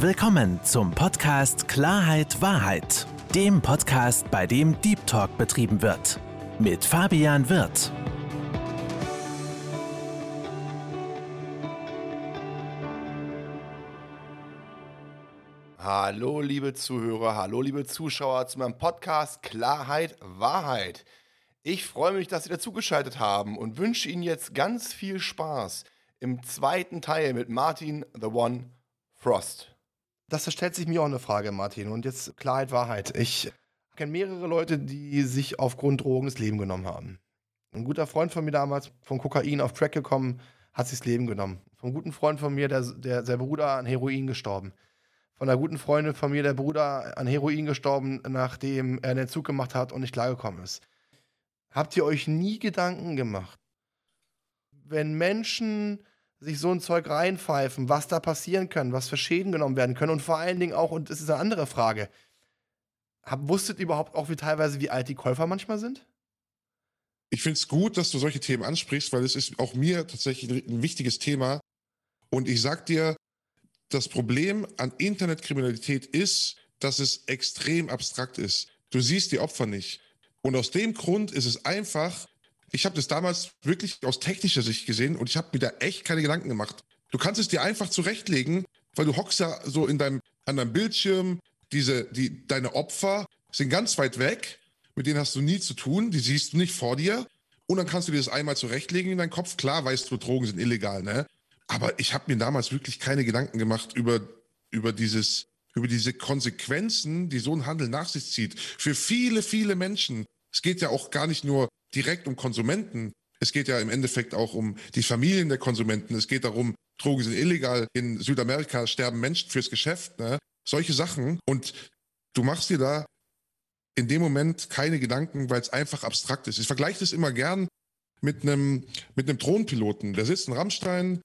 Willkommen zum Podcast Klarheit Wahrheit, dem Podcast, bei dem Deep Talk betrieben wird. Mit Fabian Wirth. Hallo liebe Zuhörer, hallo liebe Zuschauer zu meinem Podcast Klarheit Wahrheit. Ich freue mich, dass Sie dazugeschaltet haben und wünsche Ihnen jetzt ganz viel Spaß im zweiten Teil mit Martin The One Frost. Das stellt sich mir auch eine Frage, Martin. Und jetzt Klarheit, Wahrheit. Ich kenne mehrere Leute, die sich aufgrund Drogen das Leben genommen haben. Ein guter Freund von mir damals, von Kokain auf Track gekommen, hat sich das Leben genommen. Einem guten Freund von mir, der, der, der Bruder an Heroin gestorben. Von einer guten Freundin von mir, der Bruder an Heroin gestorben, nachdem er einen Zug gemacht hat und nicht klargekommen ist. Habt ihr euch nie Gedanken gemacht, wenn Menschen sich so ein Zeug reinpfeifen, was da passieren kann, was für Schäden genommen werden können und vor allen Dingen auch, und das ist eine andere Frage, hab, wusstet ihr überhaupt auch wie teilweise, wie alt die Käufer manchmal sind? Ich finde es gut, dass du solche Themen ansprichst, weil es ist auch mir tatsächlich ein wichtiges Thema. Und ich sag dir, das Problem an Internetkriminalität ist, dass es extrem abstrakt ist. Du siehst die Opfer nicht. Und aus dem Grund ist es einfach, ich habe das damals wirklich aus technischer Sicht gesehen und ich habe mir da echt keine Gedanken gemacht. Du kannst es dir einfach zurechtlegen, weil du hockst ja so in deinem, an deinem Bildschirm, diese, die, deine Opfer sind ganz weit weg, mit denen hast du nie zu tun, die siehst du nicht vor dir. Und dann kannst du dir das einmal zurechtlegen in deinen Kopf. Klar weißt du, Drogen sind illegal, ne? Aber ich habe mir damals wirklich keine Gedanken gemacht über, über dieses, über diese Konsequenzen, die so ein Handel nach sich zieht. Für viele, viele Menschen. Es geht ja auch gar nicht nur direkt um Konsumenten. Es geht ja im Endeffekt auch um die Familien der Konsumenten. Es geht darum, Drogen sind illegal. In Südamerika sterben Menschen fürs Geschäft. Ne? Solche Sachen. Und du machst dir da in dem Moment keine Gedanken, weil es einfach abstrakt ist. Ich vergleiche das immer gern mit einem mit einem Drohnenpiloten. Der sitzt in Rammstein,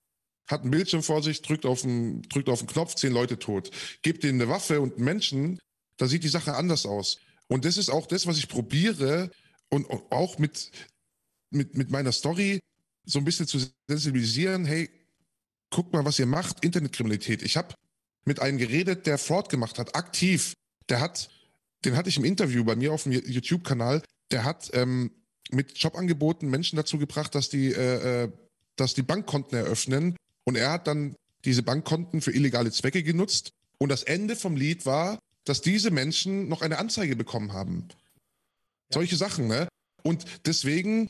hat einen Bildschirm vor sich, drückt auf den, drückt auf den Knopf, zehn Leute tot. Gebt denen eine Waffe und einen Menschen, da sieht die Sache anders aus. Und das ist auch das, was ich probiere und auch mit, mit, mit meiner Story so ein bisschen zu sensibilisieren. Hey, guck mal, was ihr macht, Internetkriminalität. Ich habe mit einem geredet, der Fraud gemacht hat, aktiv. Der hat, den hatte ich im Interview bei mir auf dem YouTube-Kanal, der hat ähm, mit Jobangeboten Menschen dazu gebracht, dass die, äh, äh dass die Bankkonten eröffnen und er hat dann diese Bankkonten für illegale Zwecke genutzt. Und das Ende vom Lied war, dass diese Menschen noch eine Anzeige bekommen haben. Solche Sachen, ne? Und deswegen,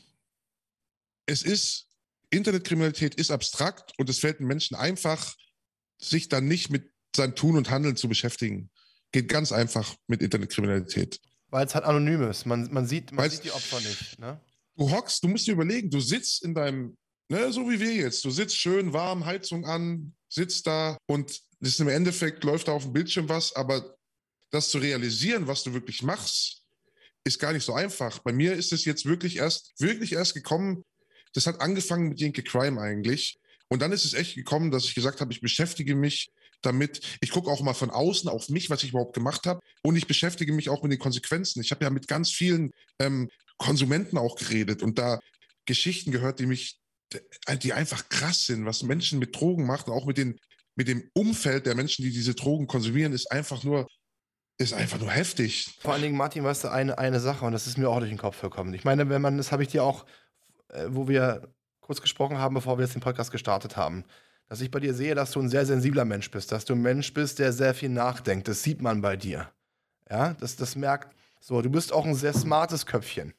es ist, Internetkriminalität ist abstrakt und es fällt den Menschen einfach, sich dann nicht mit seinem Tun und Handeln zu beschäftigen. Geht ganz einfach mit Internetkriminalität. Weil es halt anonym ist. Man, man, sieht, man sieht die Opfer nicht. Ne? Du hockst, du musst dir überlegen, du sitzt in deinem Ne, so wie wir jetzt. Du sitzt schön warm, Heizung an, sitzt da und ist im Endeffekt läuft da auf dem Bildschirm was, aber das zu realisieren, was du wirklich machst, ist gar nicht so einfach. Bei mir ist es jetzt wirklich erst, wirklich erst gekommen, das hat angefangen mit Jinke Crime eigentlich. Und dann ist es echt gekommen, dass ich gesagt habe, ich beschäftige mich damit. Ich gucke auch mal von außen auf mich, was ich überhaupt gemacht habe. Und ich beschäftige mich auch mit den Konsequenzen. Ich habe ja mit ganz vielen ähm, Konsumenten auch geredet und da Geschichten gehört, die mich die einfach krass sind, was Menschen mit Drogen machen, auch mit, den, mit dem Umfeld der Menschen, die diese Drogen konsumieren, ist einfach nur, ist einfach nur heftig. Vor allen Dingen, Martin, weißt du, eine, eine Sache, und das ist mir auch durch den Kopf gekommen. Ich meine, wenn man, das habe ich dir auch, äh, wo wir kurz gesprochen haben, bevor wir jetzt den Podcast gestartet haben, dass ich bei dir sehe, dass du ein sehr sensibler Mensch bist, dass du ein Mensch bist, der sehr viel nachdenkt. Das sieht man bei dir. Ja, das, das merkt, so, du bist auch ein sehr smartes Köpfchen.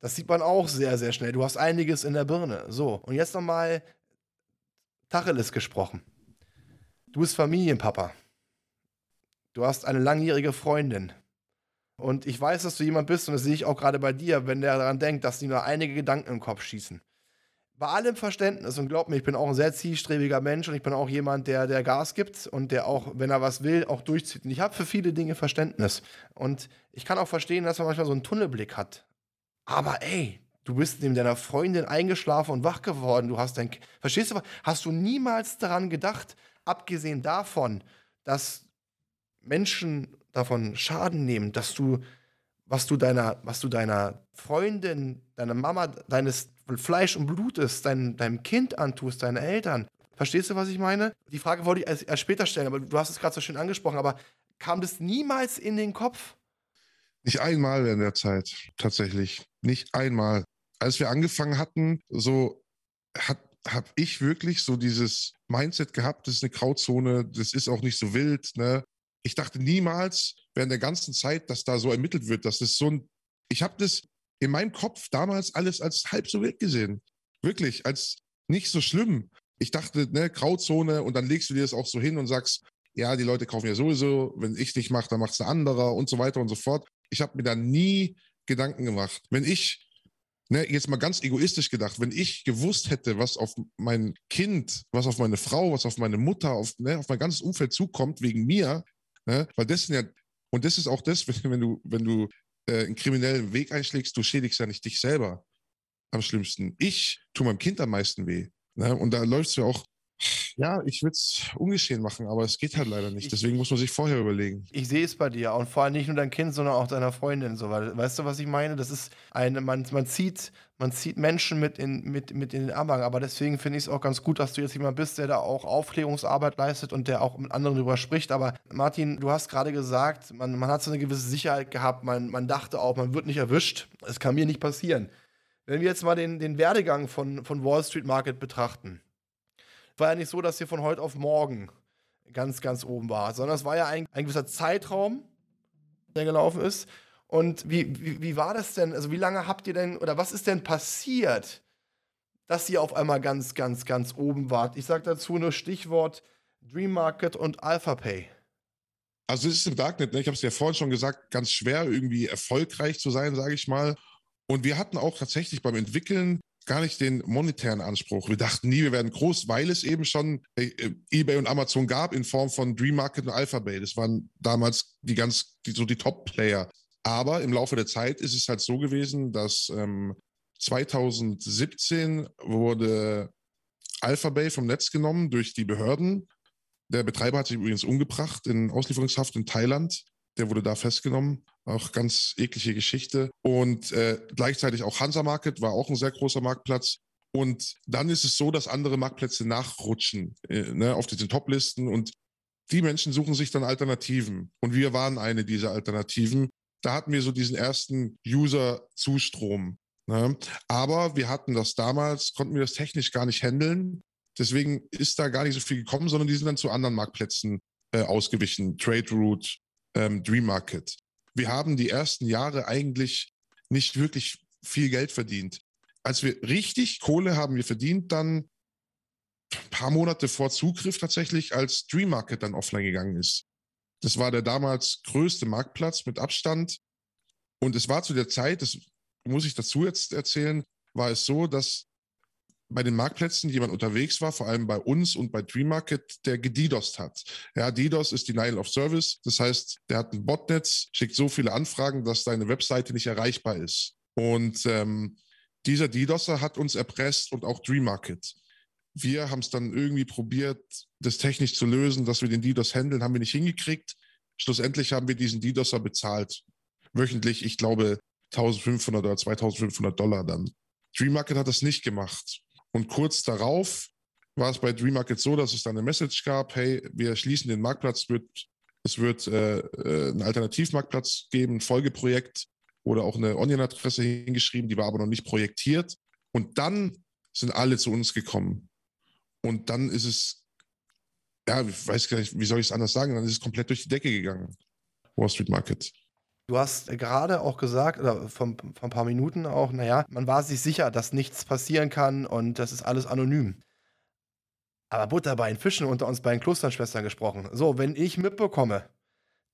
Das sieht man auch sehr, sehr schnell. Du hast einiges in der Birne. So, und jetzt nochmal Tacheles gesprochen. Du bist Familienpapa. Du hast eine langjährige Freundin. Und ich weiß, dass du jemand bist, und das sehe ich auch gerade bei dir, wenn der daran denkt, dass die nur einige Gedanken im Kopf schießen. Bei allem Verständnis, und glaub mir, ich bin auch ein sehr zielstrebiger Mensch und ich bin auch jemand, der, der Gas gibt und der auch, wenn er was will, auch durchzieht. Und ich habe für viele Dinge Verständnis. Und ich kann auch verstehen, dass man manchmal so einen Tunnelblick hat. Aber ey, du bist neben deiner Freundin eingeschlafen und wach geworden. Du hast dein. Verstehst du? Hast du niemals daran gedacht, abgesehen davon, dass Menschen davon Schaden nehmen, dass du, was du deiner, was du deiner Freundin, deiner Mama, deines Fleisch und Blutes, dein, deinem Kind antust, deinen Eltern, Verstehst du, was ich meine? Die Frage wollte ich erst, später stellen, aber du hast es gerade so schön angesprochen, aber kam das niemals in den Kopf? Nicht einmal in der Zeit, tatsächlich. Nicht einmal. Als wir angefangen hatten, so hat habe ich wirklich so dieses Mindset gehabt, das ist eine Grauzone, das ist auch nicht so wild. Ne? Ich dachte niemals während der ganzen Zeit, dass da so ermittelt wird, dass das so ein. Ich habe das in meinem Kopf damals alles als halb so wild gesehen. Wirklich, als nicht so schlimm. Ich dachte, ne, Grauzone und dann legst du dir das auch so hin und sagst, ja, die Leute kaufen ja sowieso, wenn ich nicht mache, dann macht es ein anderer und so weiter und so fort. Ich habe mir da nie Gedanken gemacht. Wenn ich, ne, jetzt mal ganz egoistisch gedacht, wenn ich gewusst hätte, was auf mein Kind, was auf meine Frau, was auf meine Mutter, auf, ne, auf mein ganzes Umfeld zukommt, wegen mir, ne, weil das sind ja, und das ist auch das, wenn, du, wenn du äh, einen kriminellen Weg einschlägst, du schädigst ja nicht dich selber am schlimmsten. Ich tue meinem Kind am meisten weh. Ne? Und da läuft es ja auch ja, ich würde es ungeschehen machen, aber es geht halt leider nicht. Deswegen muss man sich vorher überlegen. Ich sehe es bei dir und vor allem nicht nur dein Kind, sondern auch deiner Freundin. So, weil, weißt du, was ich meine? Das ist eine, man, man zieht, man zieht Menschen mit in, mit, mit in den Abhang. Aber deswegen finde ich es auch ganz gut, dass du jetzt jemand bist, der da auch Aufklärungsarbeit leistet und der auch mit anderen darüber spricht. Aber Martin, du hast gerade gesagt, man, man hat so eine gewisse Sicherheit gehabt. Man, man dachte auch, man wird nicht erwischt. Es kann mir nicht passieren. Wenn wir jetzt mal den, den Werdegang von, von Wall Street Market betrachten, war ja nicht so, dass ihr von heute auf morgen ganz, ganz oben war, sondern es war ja ein, ein gewisser Zeitraum, der gelaufen ist. Und wie, wie, wie war das denn? Also, wie lange habt ihr denn, oder was ist denn passiert, dass ihr auf einmal ganz, ganz, ganz oben wart? Ich sage dazu nur Stichwort Dream Market und AlphaPay. Also, es ist im Darknet, ne? ich habe es ja vorhin schon gesagt, ganz schwer irgendwie erfolgreich zu sein, sage ich mal. Und wir hatten auch tatsächlich beim Entwickeln gar nicht den monetären Anspruch. Wir dachten nie, wir werden groß, weil es eben schon äh, eBay und Amazon gab in Form von Dream Market und Alphabet. Das waren damals die ganz, die, so die Top-Player. Aber im Laufe der Zeit ist es halt so gewesen, dass ähm, 2017 wurde Alphabet vom Netz genommen durch die Behörden. Der Betreiber hat sich übrigens umgebracht in Auslieferungshaft in Thailand. Der wurde da festgenommen. Auch ganz eklige Geschichte. Und äh, gleichzeitig auch Hansa Market war auch ein sehr großer Marktplatz. Und dann ist es so, dass andere Marktplätze nachrutschen äh, ne, auf diesen Top-Listen und die Menschen suchen sich dann Alternativen. Und wir waren eine dieser Alternativen. Da hatten wir so diesen ersten User-Zustrom. Ne? Aber wir hatten das damals, konnten wir das technisch gar nicht handeln. Deswegen ist da gar nicht so viel gekommen, sondern die sind dann zu anderen Marktplätzen äh, ausgewichen. Trade Route, ähm, Dream Market. Wir haben die ersten Jahre eigentlich nicht wirklich viel Geld verdient. Als wir richtig Kohle haben wir verdient, dann ein paar Monate vor Zugriff tatsächlich, als Dream Market dann offline gegangen ist. Das war der damals größte Marktplatz mit Abstand. Und es war zu der Zeit, das muss ich dazu jetzt erzählen, war es so, dass bei den Marktplätzen jemand unterwegs war, vor allem bei uns und bei Dream Market, der gedidost hat. Ja, DDoS ist Denial of Service. Das heißt, der hat ein Botnetz, schickt so viele Anfragen, dass deine Webseite nicht erreichbar ist. Und ähm, dieser DDoSer hat uns erpresst und auch Dream Market. Wir haben es dann irgendwie probiert, das technisch zu lösen, dass wir den DDoS handeln, haben wir nicht hingekriegt. Schlussendlich haben wir diesen DDoSer bezahlt. Wöchentlich, ich glaube, 1500 oder 2500 Dollar dann. Dream Market hat das nicht gemacht. Und kurz darauf war es bei Dream Market so, dass es dann eine Message gab, hey, wir schließen den Marktplatz, wird, es wird äh, äh, einen Alternativmarktplatz geben, ein Folgeprojekt oder auch eine Onion-Adresse hingeschrieben, die war aber noch nicht projektiert. Und dann sind alle zu uns gekommen. Und dann ist es, ja, ich weiß gar nicht, wie soll ich es anders sagen, dann ist es komplett durch die Decke gegangen. Wall Street Market. Du hast gerade auch gesagt, oder vor, vor ein paar Minuten auch, naja, man war sich sicher, dass nichts passieren kann und das ist alles anonym. Aber Butter bei den Fischen unter uns bei den Klosterschwestern gesprochen. So, wenn ich mitbekomme,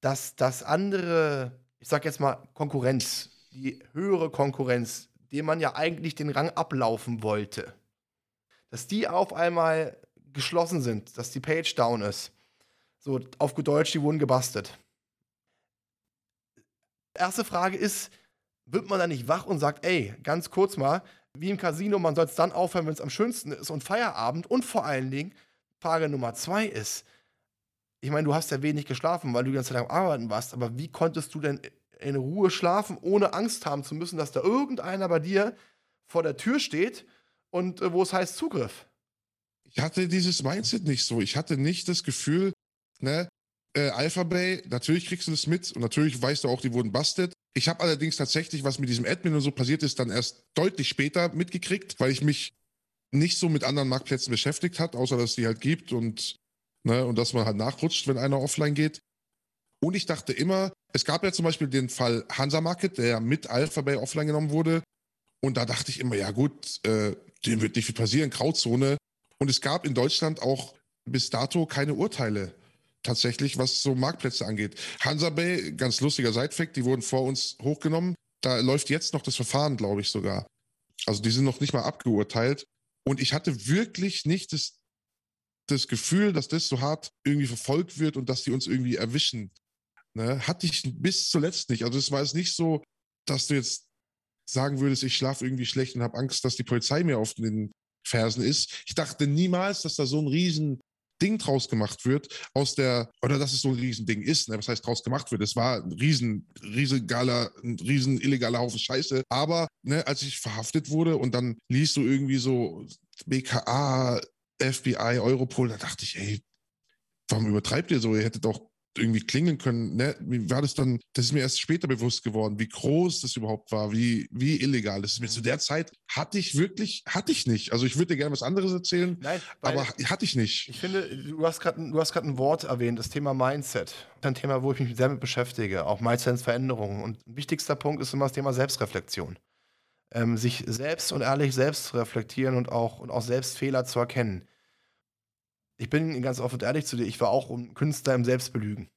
dass das andere, ich sag jetzt mal Konkurrenz, die höhere Konkurrenz, dem man ja eigentlich den Rang ablaufen wollte, dass die auf einmal geschlossen sind, dass die Page down ist. So, auf gut Deutsch, die wurden gebastelt erste Frage ist, wird man da nicht wach und sagt, ey, ganz kurz mal, wie im Casino, man soll es dann aufhören, wenn es am schönsten ist und Feierabend und vor allen Dingen, Frage Nummer zwei ist, ich meine, du hast ja wenig geschlafen, weil du die ganze Zeit am Arbeiten warst, aber wie konntest du denn in Ruhe schlafen, ohne Angst haben zu müssen, dass da irgendeiner bei dir vor der Tür steht und äh, wo es heißt Zugriff? ich hatte dieses Mindset nicht so. Ich hatte nicht das Gefühl, ne, äh, Alpha Bay, natürlich kriegst du das mit und natürlich weißt du auch, die wurden busted. Ich habe allerdings tatsächlich, was mit diesem Admin und so passiert ist, dann erst deutlich später mitgekriegt, weil ich mich nicht so mit anderen Marktplätzen beschäftigt hat, außer dass es die halt gibt und, ne, und dass man halt nachrutscht, wenn einer offline geht. Und ich dachte immer, es gab ja zum Beispiel den Fall Hansa Market, der mit Alpha Bay offline genommen wurde. Und da dachte ich immer, ja gut, äh, dem wird nicht viel passieren, Grauzone. Und es gab in Deutschland auch bis dato keine Urteile tatsächlich, was so Marktplätze angeht. Hansa Bay, ganz lustiger Sidefact, die wurden vor uns hochgenommen. Da läuft jetzt noch das Verfahren, glaube ich sogar. Also die sind noch nicht mal abgeurteilt. Und ich hatte wirklich nicht das, das Gefühl, dass das so hart irgendwie verfolgt wird und dass die uns irgendwie erwischen. Ne? Hatte ich bis zuletzt nicht. Also es war jetzt nicht so, dass du jetzt sagen würdest, ich schlafe irgendwie schlecht und habe Angst, dass die Polizei mir auf den Fersen ist. Ich dachte niemals, dass da so ein riesen Ding draus gemacht wird aus der, oder dass es so ein Riesending ist, ne? was heißt draus gemacht wird. Es war ein riesen, riesegaler, ein riesen illegaler Haufen Scheiße. Aber ne, als ich verhaftet wurde und dann liest du irgendwie so BKA, FBI, Europol, da dachte ich, ey, warum übertreibt ihr so? Ihr hättet doch irgendwie klingeln können. Ne? Wie war das dann? Das ist mir erst später bewusst geworden, wie groß das überhaupt war, wie, wie illegal. Das ist mir zu der Zeit hatte ich wirklich, hatte ich nicht. Also ich würde dir gerne was anderes erzählen, Nein, aber hatte ich nicht. Ich finde, du hast gerade ein Wort erwähnt, das Thema Mindset. Ein Thema, wo ich mich sehr mit beschäftige, auch Mindset-Veränderungen. Und ein wichtigster Punkt ist immer das Thema Selbstreflexion. Ähm, sich selbst und ehrlich selbst reflektieren und auch, und auch selbst Fehler zu erkennen ich bin ganz offen und ehrlich zu dir, ich war auch ein Künstler im Selbstbelügen.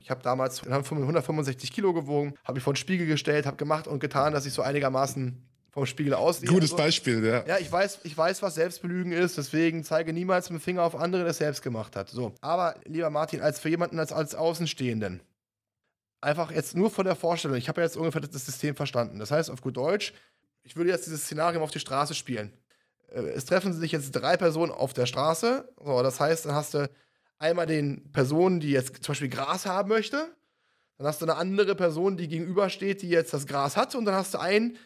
Ich habe damals 165 Kilo gewogen, habe mich vor den Spiegel gestellt, habe gemacht und getan, dass ich so einigermaßen vom Spiegel aussehe. Gutes so. Beispiel, ja. Ja, ich weiß, ich weiß, was Selbstbelügen ist, deswegen zeige niemals mit dem Finger auf andere, der es selbst gemacht hat. So. Aber, lieber Martin, als für jemanden als, als Außenstehenden, einfach jetzt nur von der Vorstellung, ich habe ja jetzt ungefähr das System verstanden. Das heißt, auf gut Deutsch, ich würde jetzt dieses Szenario auf die Straße spielen. Äh, es treffen sich jetzt drei Personen auf der Straße. So, das heißt, dann hast du einmal den Personen, die jetzt zum Beispiel Gras haben möchte. Dann hast du eine andere Person, die gegenübersteht, die jetzt das Gras hat. Und dann hast du einen,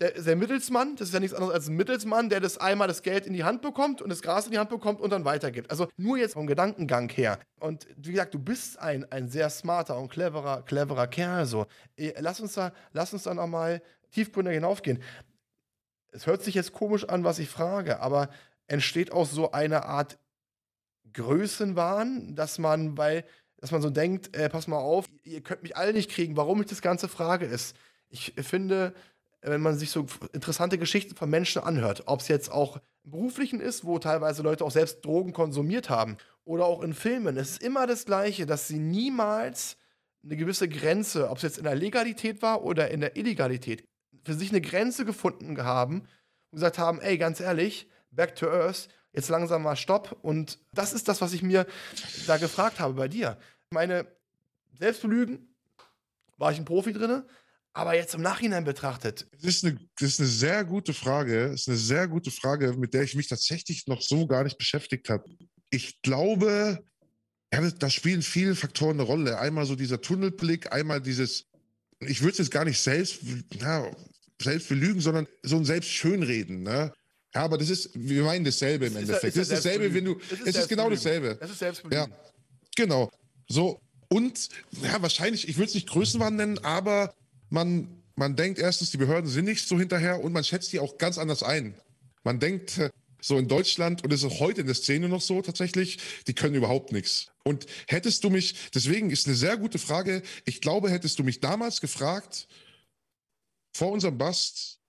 der, der Mittelsmann, das ist ja nichts anderes als ein Mittelsmann, der das einmal das Geld in die Hand bekommt und das Gras in die Hand bekommt und dann weitergibt. Also nur jetzt vom Gedankengang her. Und wie gesagt, du bist ein, ein sehr smarter und cleverer, cleverer Kerl. So. Eh, lass uns da, lass uns da nochmal tiefgründig hinaufgehen es hört sich jetzt komisch an, was ich frage, aber entsteht auch so eine Art Größenwahn, dass man, weil, dass man so denkt, äh, pass mal auf, ihr könnt mich alle nicht kriegen, warum ich das Ganze frage ist. Ich finde, wenn man sich so interessante Geschichten von Menschen anhört, ob es jetzt auch im beruflichen ist, wo teilweise Leute auch selbst Drogen konsumiert haben, oder auch in Filmen, es ist immer das Gleiche, dass sie niemals eine gewisse Grenze, ob es jetzt in der Legalität war oder in der Illegalität, für sich eine Grenze gefunden haben und gesagt haben, ey, ganz ehrlich, back to earth, jetzt langsam mal Stopp. Und das ist das, was ich mir da gefragt habe bei dir. Meine Selbstbelügen, war ich ein Profi drin, aber jetzt im Nachhinein betrachtet. Das ist, eine, das ist eine sehr gute Frage. Das ist eine sehr gute Frage, mit der ich mich tatsächlich noch so gar nicht beschäftigt habe. Ich glaube, ja, da spielen viele Faktoren eine Rolle. Einmal so dieser Tunnelblick, einmal dieses, ich würde es jetzt gar nicht selbst, ja, selbst belügen, sondern so ein selbst schönreden. Ne? Ja, aber das ist, wir meinen dasselbe im Endeffekt. das ist dasselbe, wenn du, es ist, genau dasselbe. Es ist Selbstbelügen. Ja, genau. So, und ja, wahrscheinlich, ich würde es nicht Größenwahn nennen, aber man, man denkt erstens, die Behörden sind nicht so hinterher und man schätzt die auch ganz anders ein. Man denkt, äh, so in Deutschland, und es ist heute in der Szene noch so tatsächlich, die können überhaupt nichts. Und hättest du mich, deswegen ist eine sehr gute Frage, ich glaube, hättest du mich damals gefragt, vor unserem Bust,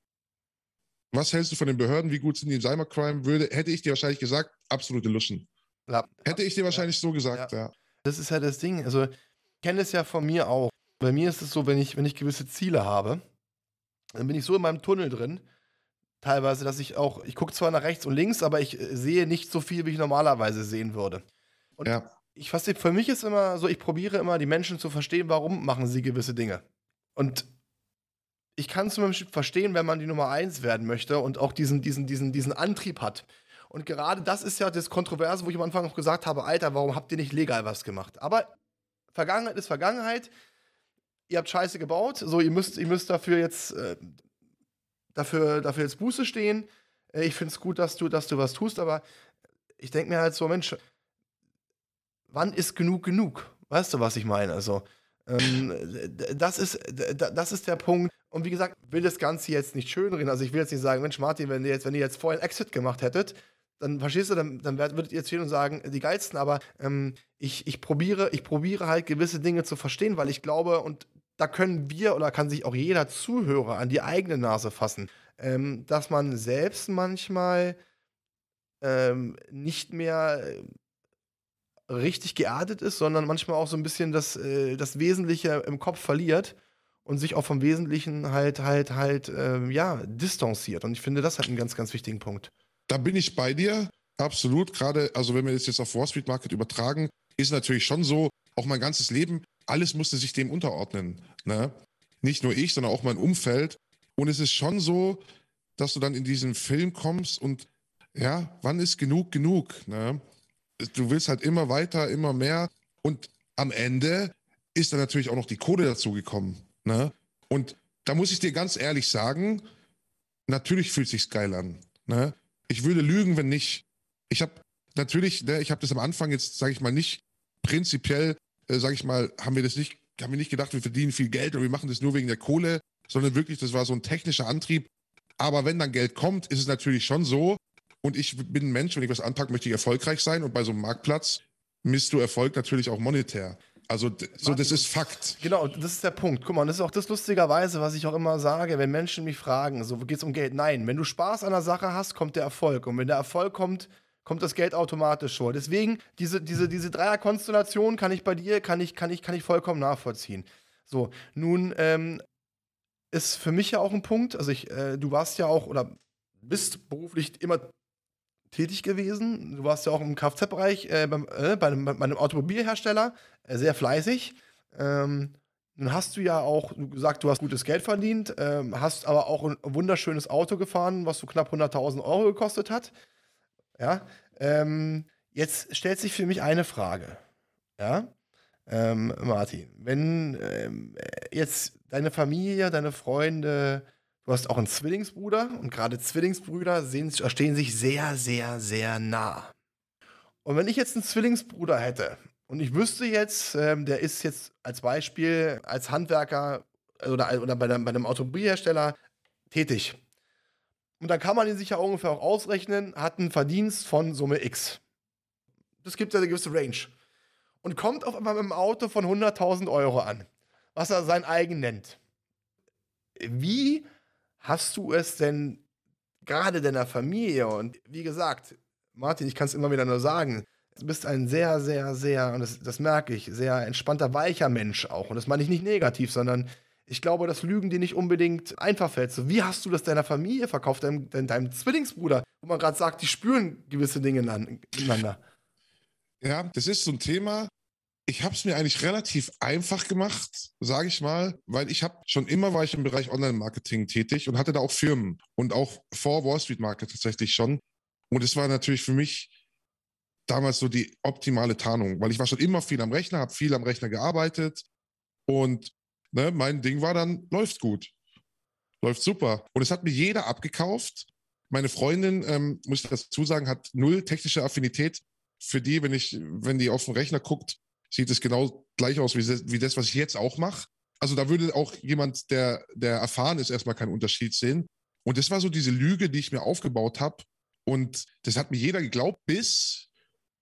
was hältst du von den Behörden, wie gut sind die im Cybercrime, würde, hätte ich dir wahrscheinlich gesagt, absolute Luschen. Ja. Hätte ich dir wahrscheinlich ja. so gesagt, ja. ja. Das ist ja das Ding. Also, ich kenne es ja von mir auch. Bei mir ist es so, wenn ich, wenn ich gewisse Ziele habe, dann bin ich so in meinem Tunnel drin, teilweise, dass ich auch, ich gucke zwar nach rechts und links, aber ich äh, sehe nicht so viel, wie ich normalerweise sehen würde. Und ja. ich für mich ist immer so, ich probiere immer, die Menschen zu verstehen, warum machen sie gewisse Dinge. Und ich kann zum Beispiel verstehen, wenn man die Nummer eins werden möchte und auch diesen, diesen, diesen, diesen Antrieb hat. Und gerade das ist ja das Kontroverse, wo ich am Anfang noch gesagt habe, Alter, warum habt ihr nicht legal was gemacht? Aber Vergangenheit ist Vergangenheit. Ihr habt Scheiße gebaut, so ihr müsst, ihr müsst dafür jetzt äh, dafür, dafür jetzt Buße stehen. Äh, ich finde es gut, dass du, dass du was tust, aber ich denke mir halt so, Mensch, wann ist genug genug? Weißt du, was ich meine? Also, ähm, das, ist, das ist der Punkt. Und wie gesagt, will das Ganze jetzt nicht schönreden. Also ich will jetzt nicht sagen, Mensch, Martin, wenn ihr jetzt, wenn ihr jetzt vorher einen Exit gemacht hättet, dann verstehst du, dann, dann würdet ihr jetzt stehen und sagen, die geilsten, aber ähm, ich, ich, probiere, ich probiere halt gewisse Dinge zu verstehen, weil ich glaube, und da können wir oder kann sich auch jeder Zuhörer an die eigene Nase fassen, ähm, dass man selbst manchmal ähm, nicht mehr äh, richtig geerdet ist, sondern manchmal auch so ein bisschen das, äh, das Wesentliche im Kopf verliert und sich auch vom Wesentlichen halt, halt, halt, ähm, ja, distanziert. Und ich finde, das hat einen ganz, ganz wichtigen Punkt. Da bin ich bei dir, absolut. Gerade, also wenn wir das jetzt auf Wall Street Market übertragen, ist natürlich schon so, auch mein ganzes Leben, alles musste sich dem unterordnen. Ne? Nicht nur ich, sondern auch mein Umfeld. Und es ist schon so, dass du dann in diesen Film kommst und ja, wann ist genug genug? Ne? Du willst halt immer weiter, immer mehr. Und am Ende ist dann natürlich auch noch die Kohle dazu gekommen. Ne? Und da muss ich dir ganz ehrlich sagen, natürlich fühlt sich geil an. Ne? Ich würde lügen, wenn nicht. Ich habe natürlich, ne, ich habe das am Anfang jetzt, sage ich mal, nicht prinzipiell, äh, sage ich mal, haben wir das nicht, haben wir nicht gedacht, wir verdienen viel Geld und wir machen das nur wegen der Kohle, sondern wirklich, das war so ein technischer Antrieb. Aber wenn dann Geld kommt, ist es natürlich schon so. Und ich bin ein Mensch, wenn ich was anpacke, möchte ich erfolgreich sein. Und bei so einem Marktplatz misst du Erfolg natürlich auch monetär. Also so, das ist Fakt. Genau, das ist der Punkt. Guck mal, das ist auch das lustigerweise, was ich auch immer sage, wenn Menschen mich fragen, so geht es um Geld? Nein, wenn du Spaß an der Sache hast, kommt der Erfolg. Und wenn der Erfolg kommt, kommt das Geld automatisch schon. Deswegen, diese, diese, diese Dreierkonstellation kann ich bei dir, kann ich, kann ich, kann ich vollkommen nachvollziehen. So, nun ähm, ist für mich ja auch ein Punkt, also ich, äh, du warst ja auch oder bist beruflich immer tätig gewesen. Du warst ja auch im Kfz-Bereich äh, äh, bei, einem, bei, einem, Automobilhersteller äh, sehr fleißig. Ähm, nun hast du ja auch gesagt, du hast gutes Geld verdient, ähm, hast aber auch ein wunderschönes Auto gefahren, was so knapp 100.000 Euro gekostet hat. Ja. Ähm, jetzt stellt sich für mich eine Frage. Ja. Ähm, Martin, wenn ähm, jetzt deine Familie, deine Freunde, Du hast auch einen Zwillingsbruder und gerade Zwillingsbrüder sehen, stehen sich sehr, sehr, sehr nah. Und wenn ich jetzt einen Zwillingsbruder hätte und ich wüsste jetzt, ähm, der ist jetzt als Beispiel als Handwerker oder, oder bei, einem, bei einem Automobilhersteller tätig. Und dann kann man ihn sich ja ungefähr auch ausrechnen, hat einen Verdienst von Summe X. Das gibt ja eine gewisse Range. Und kommt auf einmal mit einem Auto von 100.000 Euro an, was er sein eigen nennt. Wie hast du es denn gerade deiner Familie und wie gesagt, Martin, ich kann es immer wieder nur sagen, du bist ein sehr, sehr, sehr, und das, das merke ich, sehr entspannter, weicher Mensch auch. Und das meine ich nicht negativ, sondern ich glaube, dass Lügen dir nicht unbedingt einfach fällt. So, wie hast du das deiner Familie verkauft, deinem, deinem Zwillingsbruder, wo man gerade sagt, die spüren gewisse Dinge ineinander? Ja, das ist so ein Thema, ich habe es mir eigentlich relativ einfach gemacht, sage ich mal, weil ich habe schon immer war ich im Bereich Online-Marketing tätig und hatte da auch Firmen und auch vor Wall Street Market tatsächlich schon. Und es war natürlich für mich damals so die optimale Tarnung, weil ich war schon immer viel am Rechner, habe viel am Rechner gearbeitet und ne, mein Ding war dann, läuft gut, läuft super. Und es hat mir jeder abgekauft. Meine Freundin, ähm, muss ich dazu sagen, hat null technische Affinität für die, wenn ich, wenn die auf den Rechner guckt, sieht es genau gleich aus wie das, wie das was ich jetzt auch mache. Also da würde auch jemand, der, der erfahren ist, erstmal keinen Unterschied sehen. Und das war so diese Lüge, die ich mir aufgebaut habe. Und das hat mir jeder geglaubt, bis,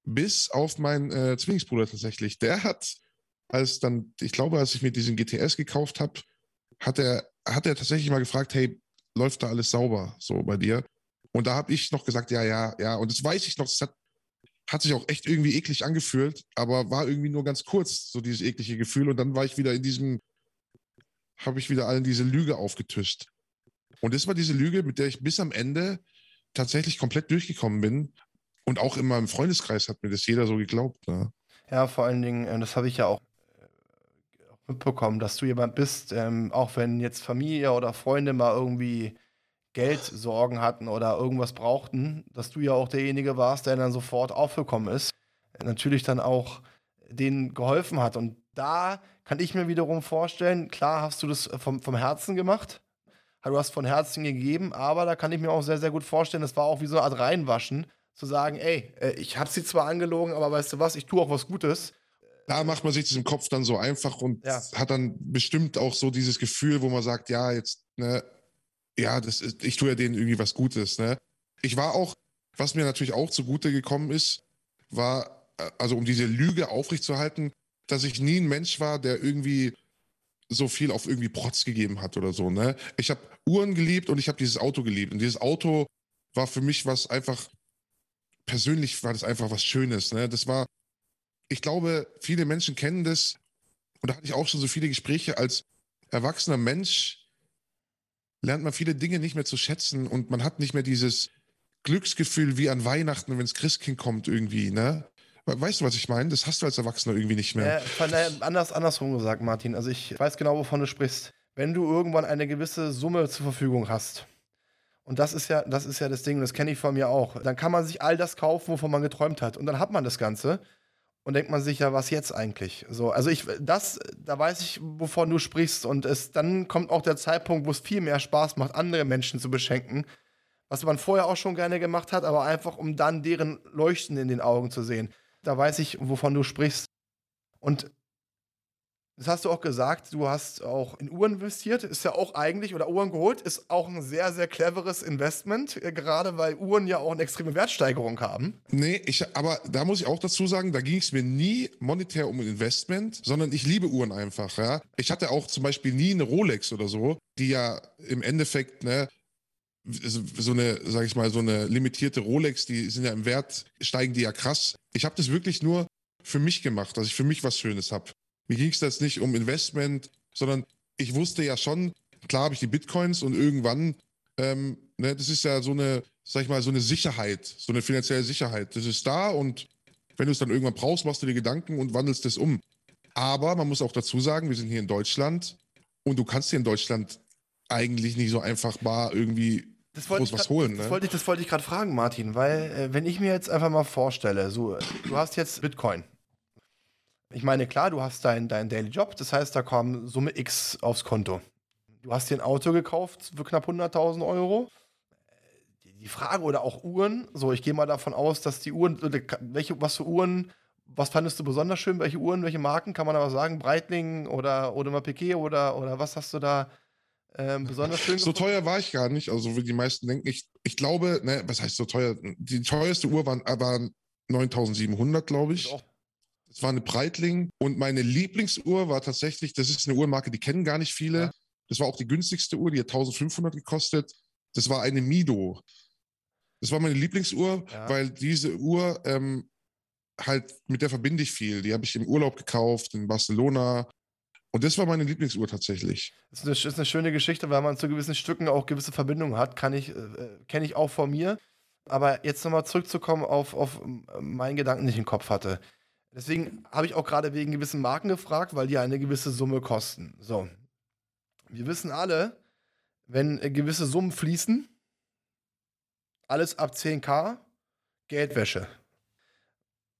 bis auf meinen äh, Zwillingsbruder tatsächlich. Der hat, als dann, ich glaube, als ich mir diesen GTS gekauft habe, hat er, hat er tatsächlich mal gefragt, hey, läuft da alles sauber so bei dir? Und da habe ich noch gesagt, ja, ja, ja. Und das weiß ich noch, das hat hat sich auch echt irgendwie eklig angefühlt, aber war irgendwie nur ganz kurz, so dieses eklige Gefühl. Und dann war ich wieder in diesem, habe ich wieder allen diese Lüge aufgetischt. Und das war diese Lüge, mit der ich bis am Ende tatsächlich komplett durchgekommen bin. Und auch in meinem Freundeskreis hat mir das jeder so geglaubt. Ne? Ja, vor allen Dingen, äh, das habe ich ja auch äh, mitbekommen, dass du jemand bist, ähm, auch wenn jetzt Familie oder Freunde mal irgendwie Geldsorgen hatten oder irgendwas brauchten, dass du ja auch derjenige warst, der dann sofort aufgekommen ist, natürlich dann auch denen geholfen hat. Und da kann ich mir wiederum vorstellen, klar hast du das vom, vom Herzen gemacht, du hast von Herzen gegeben, aber da kann ich mir auch sehr, sehr gut vorstellen, das war auch wie so eine Art Reinwaschen, zu sagen, ey, äh, ich habe sie zwar angelogen, aber weißt du was, ich tue auch was Gutes. Da macht man sich das im Kopf dann so einfach und Ja. hat dann bestimmt auch so dieses Gefühl, wo man sagt, ja, jetzt, ne, ja, das ist, ich tue ja denen irgendwie was Gutes, ne. Ich war auch, was mir natürlich auch zugute gekommen ist, war, äh, also um diese Lüge aufrechtzuerhalten, dass ich nie ein Mensch war, der irgendwie so viel auf irgendwie Protz gegeben hat oder so, ne. Ich habe Uhren geliebt und ich habe dieses Auto geliebt und dieses Auto war für mich was einfach, persönlich war das einfach was Schönes, ne. Das war, ich glaube, viele Menschen kennen das und da hatte ich auch schon so viele Gespräche als erwachsener Mensch lernt man viele Dinge nicht mehr zu schätzen und man hat nicht mehr dieses Glücksgefühl wie an Weihnachten, wenn das Christkind kommt irgendwie, ne? We- Weißt du, was ich meine? Das hast du als Erwachsener irgendwie nicht mehr. Äh, äh, anders, andersrum gesagt, Martin. Also ich weiß genau, wovon du sprichst. Wenn du irgendwann eine gewisse Summe zur Verfügung hast, und das ist ja, das ist ja das Ding, das kenne ich von mir auch, dann kann man sich all das kaufen, wovon man geträumt hat. Und dann hat man das Ganze und denkt man sich ja, was jetzt eigentlich? So, also ich, das, da weiß ich, wovon du sprichst. Und es, dann kommt auch der Zeitpunkt, wo es viel mehr Spaß macht, andere Menschen zu beschenken. Was man vorher auch schon gerne gemacht hat, aber einfach, um dann deren Leuchten in den Augen zu sehen. Da weiß ich, wovon du sprichst. Und das hast du auch gesagt, du hast auch in Uhren investiert. Ist ja auch eigentlich, oder Uhren geholt, ist auch ein sehr, sehr cleveres Investment, äh, gerade weil Uhren ja auch eine extreme Wertsteigerung haben. Nee, ich, aber da muss ich auch dazu sagen, da ging es mir nie monetär um ein Investment, sondern ich liebe Uhren einfach, ja. Ich hatte auch zum Beispiel nie eine Rolex oder so, die ja im Endeffekt, ne, so so eine, sag ich mal, so eine limitierte Rolex, die sind ja im Wert, steigen die ja krass. Ich habe das wirklich nur für mich gemacht, dass ich für mich was Schönes habe. Mir ging es das nicht um Investment, sondern ich wusste ja schon, klar habe ich die Bitcoins und irgendwann, ähm, ne, das ist ja so eine, sag ich mal, so eine Sicherheit, so eine finanzielle Sicherheit. Das ist da und wenn du es dann irgendwann brauchst, machst du dir Gedanken und wandelst es um. Aber man muss auch dazu sagen, wir sind hier in Deutschland und du kannst hier in Deutschland eigentlich nicht so einfach mal irgendwie Das wollte groß ich was grad- holen. Das Ne? wollte ich, das wollte ich gerade fragen, Martin, weil äh, wenn ich mir jetzt einfach mal vorstelle, so, du hast jetzt Bitcoin. Ich meine, klar, du hast deinen dein Daily Job, das heißt, da kommen Summe X aufs Konto. Du hast dir ein Auto gekauft für knapp 100.000 Euro. Die- Frage oder auch Uhren, so, ich gehe mal davon aus, dass die Uhren, ka- welche, was für Uhren, was fandest du besonders schön? Welche Uhren, welche Marken, kann man aber sagen? Breitling oder Audemars Piquet oder, oder was hast du da ähm, besonders schön So gefunden? teuer war ich gar nicht, also wie die meisten denken. Ich, ich glaube, ne, was heißt so teuer? Die teuerste Uhr waren, waren 9700, glaube ich. Auch- Das war eine Breitling und meine Lieblingsuhr war tatsächlich, das ist eine Uhrmarke, die kennen gar nicht viele. Ja. Das war auch die günstigste Uhr, die hat 1500 gekostet. Das war eine Mido. Das war meine Lieblingsuhr, Ja. weil diese Uhr ähm, halt, mit der verbinde ich viel. Die habe ich im Urlaub gekauft, in Barcelona. Und das war meine Lieblingsuhr tatsächlich. Das ist eine, ist eine schöne Geschichte, weil man zu gewissen Stücken auch gewisse Verbindungen hat. Kann ich, äh, kenne ich auch von mir. Aber jetzt nochmal zurückzukommen auf, auf meinen Gedanken, den ich im Kopf hatte. Deswegen habe ich auch gerade wegen gewissen Marken gefragt, weil die eine gewisse Summe kosten. So. Wir wissen alle, wenn äh, gewisse Summen fließen, alles ab 10k, Geldwäsche.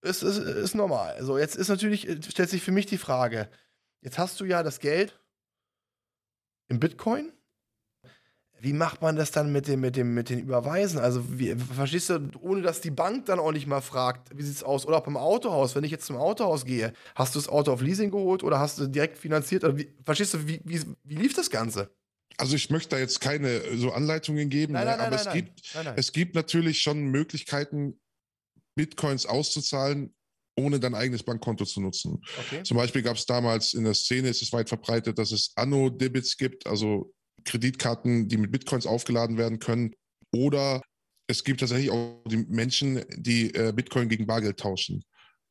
Ist, ist, ist normal. So, jetzt ist natürlich, äh, stellt sich für mich die Frage, jetzt hast du ja das Geld im Bitcoin. Wie macht man das dann mit dem, mit dem, mit den Überweisen? Also, wie, verstehst du, ohne dass die Bank dann auch nicht mal fragt, wie sieht's aus? Oder auch beim Autohaus, wenn ich jetzt zum Autohaus gehe, hast du das Auto auf Leasing geholt oder hast du direkt finanziert? Oder wie, verstehst du, wie, wie, wie lief das Ganze? Also ich möchte da jetzt keine so Anleitungen geben, Nein, ne, nein, nein, aber nein, es. Gibt, es gibt natürlich schon Möglichkeiten, Bitcoins auszuzahlen, ohne dein eigenes Bankkonto zu nutzen. Okay. Zum Beispiel gab es damals in der Szene, ist es weit verbreitet, dass es Anno-Debits gibt, also Kreditkarten, die mit Bitcoins aufgeladen werden können. Oder es gibt tatsächlich auch die Menschen, die äh, Bitcoin gegen Bargeld tauschen.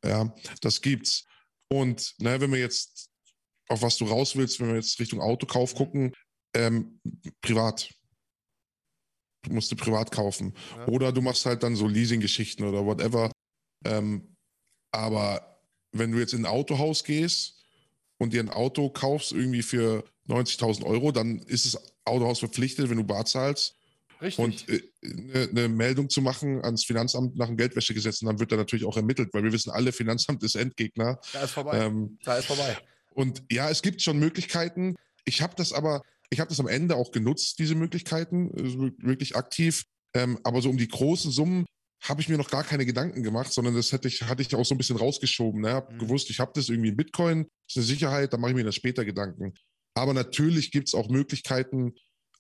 Ja, das gibt's. Und ne, wenn wir jetzt auf was du raus willst, wenn wir jetzt Richtung Autokauf gucken, ähm, privat. Du musst du privat kaufen. Ja. Oder du machst halt dann so Leasing-Geschichten oder whatever. Ähm, aber wenn du jetzt in ein Autohaus gehst und dir ein Auto kaufst, irgendwie für 90.000 Euro, dann ist das Autohaus verpflichtet, wenn du bar zahlst, Richtig. und äh, eine, eine Meldung zu machen ans Finanzamt nach dem Geldwäschegesetz. Und dann wird da natürlich auch ermittelt, weil wir wissen alle, Finanzamt ist Endgegner. da ist vorbei. Ähm, da ist vorbei. und ja, es gibt schon Möglichkeiten. Ich habe das aber, ich habe das am Ende auch genutzt, diese Möglichkeiten, also wirklich aktiv. Ähm, aber so um die großen Summen habe ich mir noch gar keine Gedanken gemacht, sondern das hätte ich, hatte ich auch so ein bisschen rausgeschoben. Ne? Hab Mhm. gewusst, ich habe das irgendwie in Bitcoin, ist eine Sicherheit, da mache ich mir dann später Gedanken. Aber natürlich gibt es auch Möglichkeiten,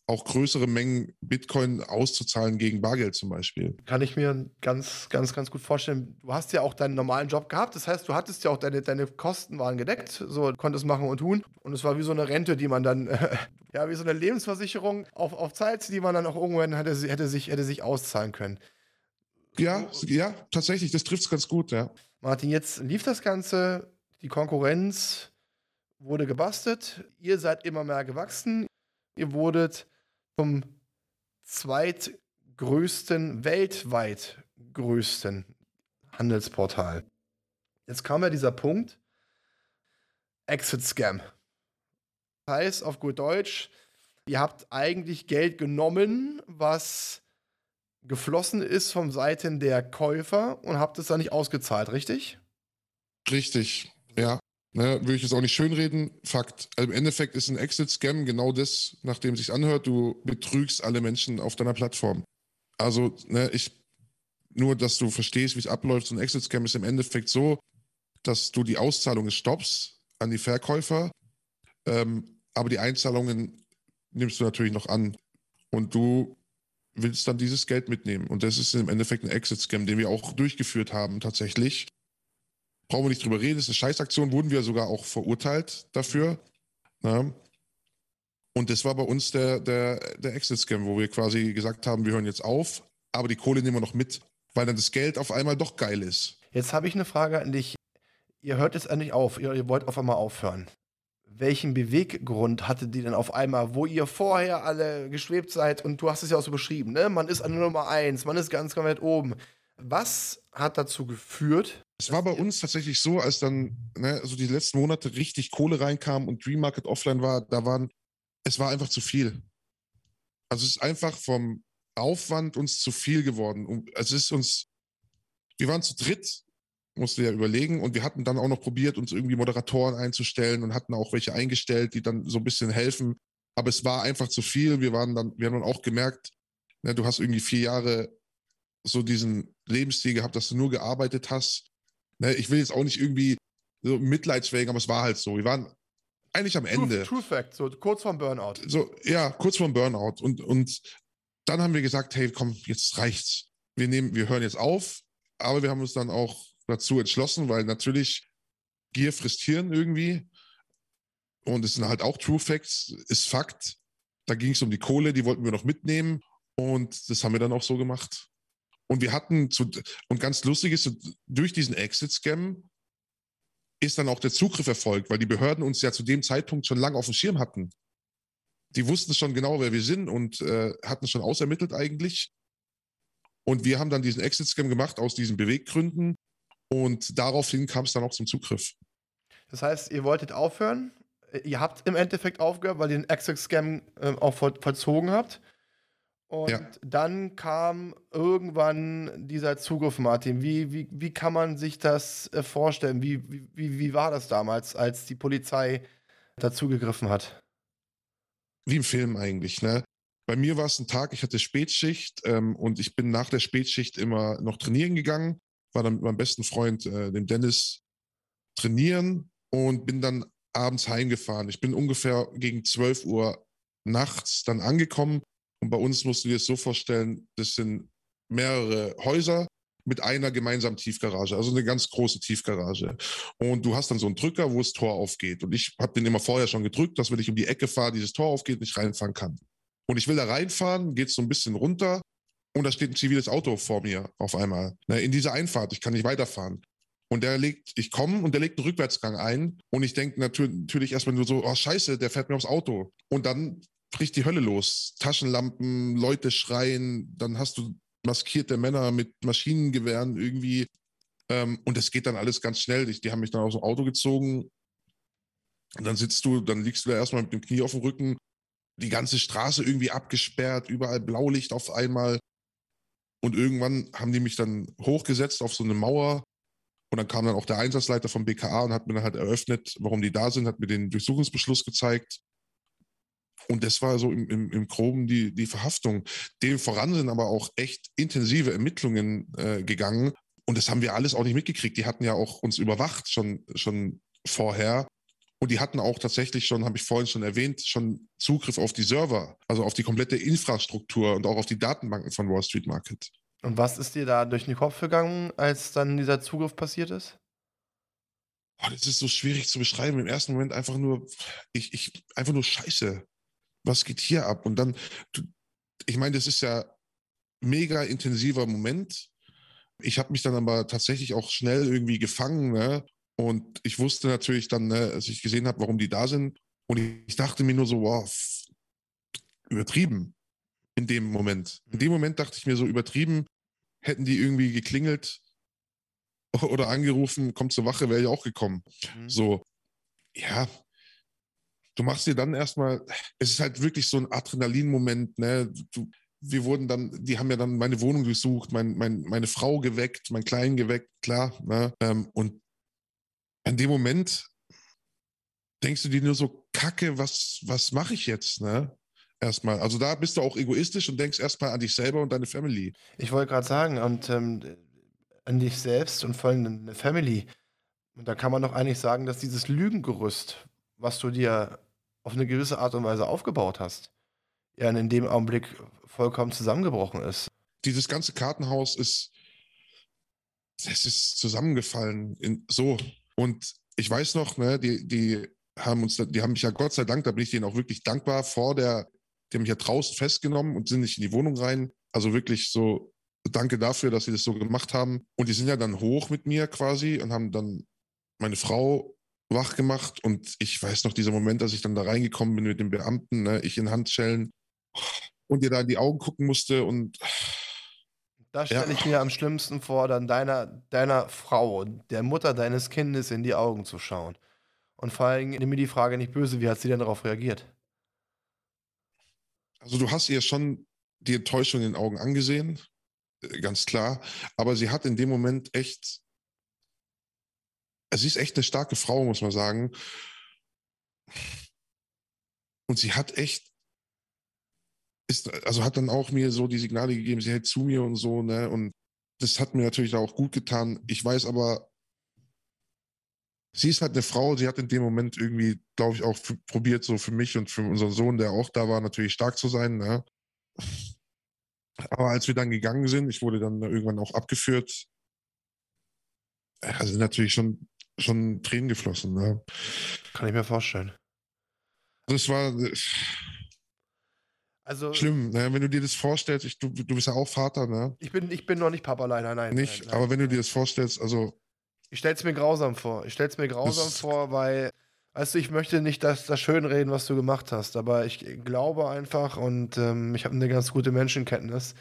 auch größere Mengen Bitcoin auszuzahlen gegen Bargeld zum Beispiel. Kann ich mir ganz, ganz, ganz gut vorstellen. Du hast ja auch deinen normalen Job gehabt. Das heißt, du hattest ja auch deine, deine Kosten waren gedeckt. So, konntest machen und tun. Und es war wie so eine Rente, die man dann, ja, wie so eine Lebensversicherung auf, auf Zeit, die man dann auch irgendwann hätte, hätte, sich, hätte sich auszahlen können. Ja, ja, tatsächlich, das trifft es ganz gut, ja. Martin, jetzt lief das Ganze, die Konkurrenz wurde gebastelt, ihr seid immer mehr gewachsen, ihr wurdet zum zweitgrößten, weltweit größten Handelsportal. Jetzt kam ja dieser Punkt, Exit Scam. Heißt auf gut Deutsch, ihr habt eigentlich Geld genommen, was geflossen ist von Seiten der Käufer und habt es dann nicht ausgezahlt, richtig? Richtig, ja. Ne, will ich jetzt auch nicht schönreden. Fakt. Also Im Endeffekt ist ein Exit-Scam genau das, nachdem es sich anhört, du betrügst alle Menschen auf deiner Plattform. Also, ne, ich, nur dass du verstehst, wie es abläuft, so ein Exit-Scam ist im Endeffekt so, dass du die Auszahlungen stoppst an die Verkäufer, ähm, aber die Einzahlungen nimmst du natürlich noch an. Und du willst dann dieses Geld mitnehmen. Und das ist im Endeffekt ein Exit-Scam, den wir auch durchgeführt haben, tatsächlich brauchen wir nicht drüber reden, das ist eine Scheißaktion, wurden wir sogar auch verurteilt dafür. Ja. Und das war bei uns der, der, der Exit-Scam, wo wir quasi gesagt haben, wir hören jetzt auf, aber die Kohle nehmen wir noch mit, weil dann das Geld auf einmal doch geil ist. Jetzt habe ich eine Frage an dich. Ihr hört jetzt endlich auf, ihr, ihr wollt auf einmal aufhören. Welchen Beweggrund hattet ihr denn auf einmal, wo ihr vorher alle geschwebt seid und du hast es ja auch so beschrieben, ne? Man ist an Nummer eins, man ist ganz, ganz weit oben. Was hat dazu geführt? Es war bei uns tatsächlich so, als dann ne, so die letzten Monate richtig Kohle reinkam und Dream Market offline war, da waren, es war einfach zu viel. Also es ist einfach vom Aufwand uns zu viel geworden. Und es ist uns, wir waren zu dritt, musste ja überlegen, und wir hatten dann auch noch probiert, uns irgendwie Moderatoren einzustellen und hatten auch welche eingestellt, die dann so ein bisschen helfen. Aber es war einfach zu viel. Wir waren dann, wir haben dann auch gemerkt, ne, du hast irgendwie vier Jahre so diesen Lebensstil gehabt, dass du nur gearbeitet hast. Ne, ich will jetzt auch nicht irgendwie so mitleidswegen, aber es war halt so. Wir waren eigentlich am Ende. True, True Fact, so kurz vorm Burnout. So, ja, kurz vorm Burnout. Und, und dann haben wir gesagt, hey, komm, jetzt reicht's. Wir nehmen, wir hören jetzt auf, aber wir haben uns dann auch dazu entschlossen, weil natürlich Gier frisst Hirn irgendwie. Und es sind halt auch True Facts, ist Fakt. Da ging es um die Kohle, die wollten wir noch mitnehmen. Und das haben wir dann auch so gemacht. Und wir hatten, zu, und ganz lustig ist, durch diesen Exit-Scam ist dann auch der Zugriff erfolgt, weil die Behörden uns ja zu dem Zeitpunkt schon lange auf dem Schirm hatten. Die wussten schon genau, wer wir sind und äh, hatten schon ausermittelt eigentlich. Und wir haben dann diesen Exit-Scam gemacht aus diesen Beweggründen. Und daraufhin kam es dann auch zum Zugriff. Das heißt, ihr wolltet aufhören. Ihr habt im Endeffekt aufgehört, weil ihr den Exit-Scam äh, auch voll, vollzogen habt. Und Ja. dann kam irgendwann dieser Zugriff, Martin. Wie, wie, wie kann man sich das äh, vorstellen? Wie, wie, wie wie war das damals, als die Polizei dazugegriffen hat? Wie im Film eigentlich, ne? Bei mir war es ein Tag, ich hatte Spätschicht ähm, und ich bin nach der Spätschicht immer noch trainieren gegangen, war dann mit meinem besten Freund, äh, dem Dennis, trainieren und bin dann abends heimgefahren. Ich bin ungefähr gegen 12 Uhr nachts dann angekommen und bei uns musst du dir das so vorstellen, das sind mehrere Häuser mit einer gemeinsamen Tiefgarage, also eine ganz große Tiefgarage. Und du hast dann so einen Drücker, wo das Tor aufgeht. Und ich habe den immer vorher schon gedrückt, dass wenn ich um die Ecke fahre, dieses Tor aufgeht und ich reinfahren kann. Und ich will da reinfahren, geht so ein bisschen runter und da steht ein ziviles Auto vor mir auf einmal. Ne, in dieser Einfahrt, ich kann nicht weiterfahren. Und der legt, ich komme und der legt einen Rückwärtsgang ein. Und ich denke natürlich, natürlich erstmal nur so, oh scheiße, der fährt mir aufs Auto. Und dann bricht die Hölle los. Taschenlampen, Leute schreien, dann hast du maskierte Männer mit Maschinengewehren irgendwie. Ähm, und das geht dann alles ganz schnell. Die, die haben mich dann aus dem Auto gezogen. Und dann sitzt du, dann liegst du da erstmal mit dem Knie auf dem Rücken. Die ganze Straße irgendwie abgesperrt, überall Blaulicht auf einmal. Und irgendwann haben die mich dann hochgesetzt auf so eine Mauer. Und dann kam dann auch der Einsatzleiter vom BKA und hat mir dann halt eröffnet, warum die da sind, hat mir den Durchsuchungsbeschluss gezeigt. Und das war so im, im, im Groben die, die Verhaftung. Dem voran sind aber auch echt intensive Ermittlungen äh, gegangen. Und das haben wir alles auch nicht mitgekriegt. Die hatten ja auch uns überwacht schon, schon vorher. Und die hatten auch tatsächlich schon, habe ich vorhin schon erwähnt, schon Zugriff auf die Server, also auf die komplette Infrastruktur und auch auf die Datenbanken von Wall Street Market. Und was ist dir da durch den Kopf gegangen, als dann dieser Zugriff passiert ist? Oh, das ist so schwierig zu beschreiben. Im ersten Moment einfach nur, ich, ich, einfach nur Scheiße. Was geht hier ab? Und dann, ich meine, das ist ja mega intensiver Moment. Ich habe mich dann aber tatsächlich auch schnell irgendwie gefangen. Ne? Und ich wusste natürlich dann, ne, als ich gesehen habe, warum die da sind. Und ich dachte mir nur so, wow, übertrieben in dem Moment. In dem Moment dachte ich mir so, übertrieben, hätten die irgendwie geklingelt oder angerufen, kommt zur Wache, wäre ich auch gekommen. Mhm. So, ja, du machst dir dann erstmal, es ist halt wirklich so ein Adrenalin-Moment, ne? Du, wir wurden dann, die haben ja dann meine Wohnung durchsucht, mein, mein, meine Frau geweckt, mein Kleinen geweckt, klar. Ne? Ähm, und in dem Moment denkst du dir nur so, Kacke, was, was mache ich jetzt, ne? Erstmal. Also da bist du auch egoistisch und denkst erstmal an dich selber und deine Family. Ich wollte gerade sagen, und ähm, an dich selbst und vor allem eine Family. Und da kann man doch eigentlich sagen, dass dieses Lügengerüst, was du dir auf eine gewisse Art und Weise aufgebaut hast, ja in dem Augenblick vollkommen zusammengebrochen ist. Dieses ganze Kartenhaus ist, es ist zusammengefallen in, so. Und ich weiß noch, ne, die, die haben uns, die haben mich ja Gott sei Dank, da bin ich denen auch wirklich dankbar vor der, die haben mich ja draußen festgenommen und sind nicht in die Wohnung rein. Also wirklich so, danke dafür, dass sie das so gemacht haben. Und die sind ja dann hoch mit mir quasi und haben dann meine Frau wach gemacht. Und ich weiß noch, dieser Moment, als ich dann da reingekommen bin mit dem Beamten, ne, ich in Handschellen und ihr da in die Augen gucken musste und das stelle ja. ich mir am schlimmsten vor, dann deiner, deiner Frau, der Mutter deines Kindes in die Augen zu schauen. Und vor allem, nimm mir die Frage nicht böse, wie hat sie denn darauf reagiert? Also du hast ihr schon die Enttäuschung in den Augen angesehen, äh, ganz klar. Aber sie hat in dem Moment echt, sie ist echt eine starke Frau, muss man sagen. Und sie hat echt ist, also hat dann auch mir so die Signale gegeben, sie hält zu mir und so, ne? Und das hat mir natürlich auch gut getan. Ich weiß aber, sie ist halt eine Frau, sie hat in dem Moment irgendwie, glaube ich, auch probiert, so für mich und für unseren Sohn, der auch da war, natürlich stark zu sein, ne? Aber als wir dann gegangen sind, ich wurde dann irgendwann auch abgeführt, also natürlich schon, schon Tränen geflossen. Ne? Kann ich mir vorstellen. Das war, also, Schlimm, ne? wenn du dir das vorstellst, ich, du, du bist ja auch Vater, ne? Ich bin, ich bin noch nicht Papa, leider, nein. Nicht, nein, nein, aber wenn du dir das vorstellst, also. Ich stell's mir grausam vor. Ich stell's mir grausam vor, weil, weißt du, ich möchte nicht das, das schönreden, was du gemacht hast, aber ich glaube einfach und ähm, ich habe eine ganz gute Menschenkenntnis,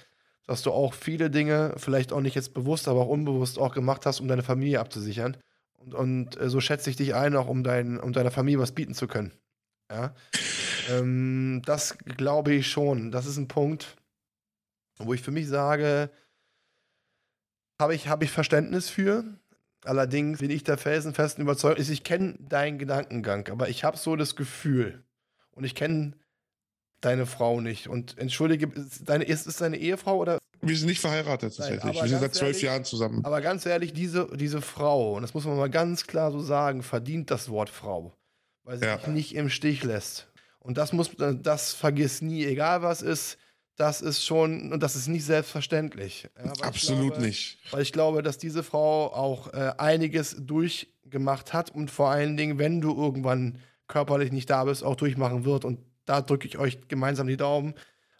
dass du auch viele Dinge, vielleicht auch nicht jetzt bewusst, aber auch unbewusst auch gemacht hast, um deine Familie abzusichern. Und, und äh, so schätze ich dich ein, auch um, dein, um deiner Familie was bieten zu können. Ja. Ähm, das glaube ich schon. Das ist ein Punkt, wo ich für mich sage, habe ich, hab ich Verständnis für. Allerdings bin ich der felsenfesten Überzeugung, ich kenne deinen Gedankengang, aber ich habe so das Gefühl und ich kenne deine Frau nicht. Und entschuldige, deine, ist es deine Ehefrau oder? Wir sind nicht verheiratet tatsächlich. Wir sind seit zwölf Jahren zusammen. Aber ganz ehrlich, diese, diese Frau, und das muss man mal ganz klar so sagen, verdient das Wort Frau weil sie ja. dich nicht im Stich lässt. Und das muss, das vergiss nie, egal was ist, das ist schon, und das ist nicht selbstverständlich. Ja, Absolut glaube, nicht. Weil ich glaube, dass diese Frau auch äh, einiges durchgemacht hat und vor allen Dingen, wenn du irgendwann körperlich nicht da bist, auch durchmachen wird. Und da drücke ich euch gemeinsam die Daumen.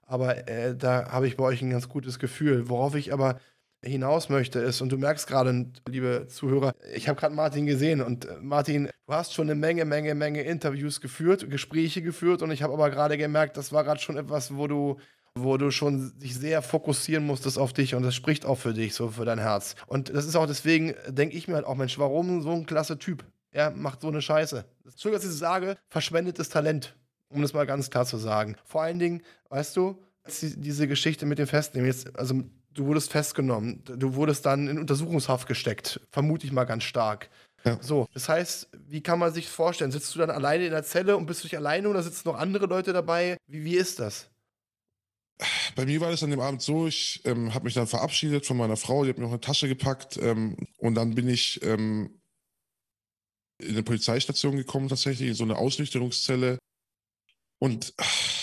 Aber äh, da habe ich bei euch ein ganz gutes Gefühl. Worauf ich aber hinaus möchte, ist, und du merkst gerade, liebe Zuhörer, ich habe gerade Martin gesehen und äh, Martin, du hast schon eine Menge, Menge, Menge Interviews geführt, Gespräche geführt und ich habe aber gerade gemerkt, das war gerade schon etwas, wo du wo du schon dich sehr fokussieren musstest auf dich und das spricht auch für dich, so für dein Herz. Und das ist auch deswegen, denke ich mir halt auch, Mensch, warum so ein klasse Typ? Er macht so eine Scheiße. Entschuldigung, dass ich sage, verschwendetes Talent, um das mal ganz klar zu sagen. Vor allen Dingen, weißt du, diese Geschichte mit dem Festnehmen, jetzt, also du wurdest festgenommen, du wurdest dann in Untersuchungshaft gesteckt, vermute ich mal ganz stark. Ja. So, das heißt, wie kann man sich vorstellen? Sitzt du dann alleine in der Zelle und bist du nicht alleine oder sitzen noch andere Leute dabei? Wie, wie ist das? Bei mir war das an dem Abend so, ich ähm, habe mich dann verabschiedet von meiner Frau, die hat mir noch eine Tasche gepackt ähm, und dann bin ich ähm, in eine Polizeistation gekommen tatsächlich, in so eine Ausnüchterungszelle und ach,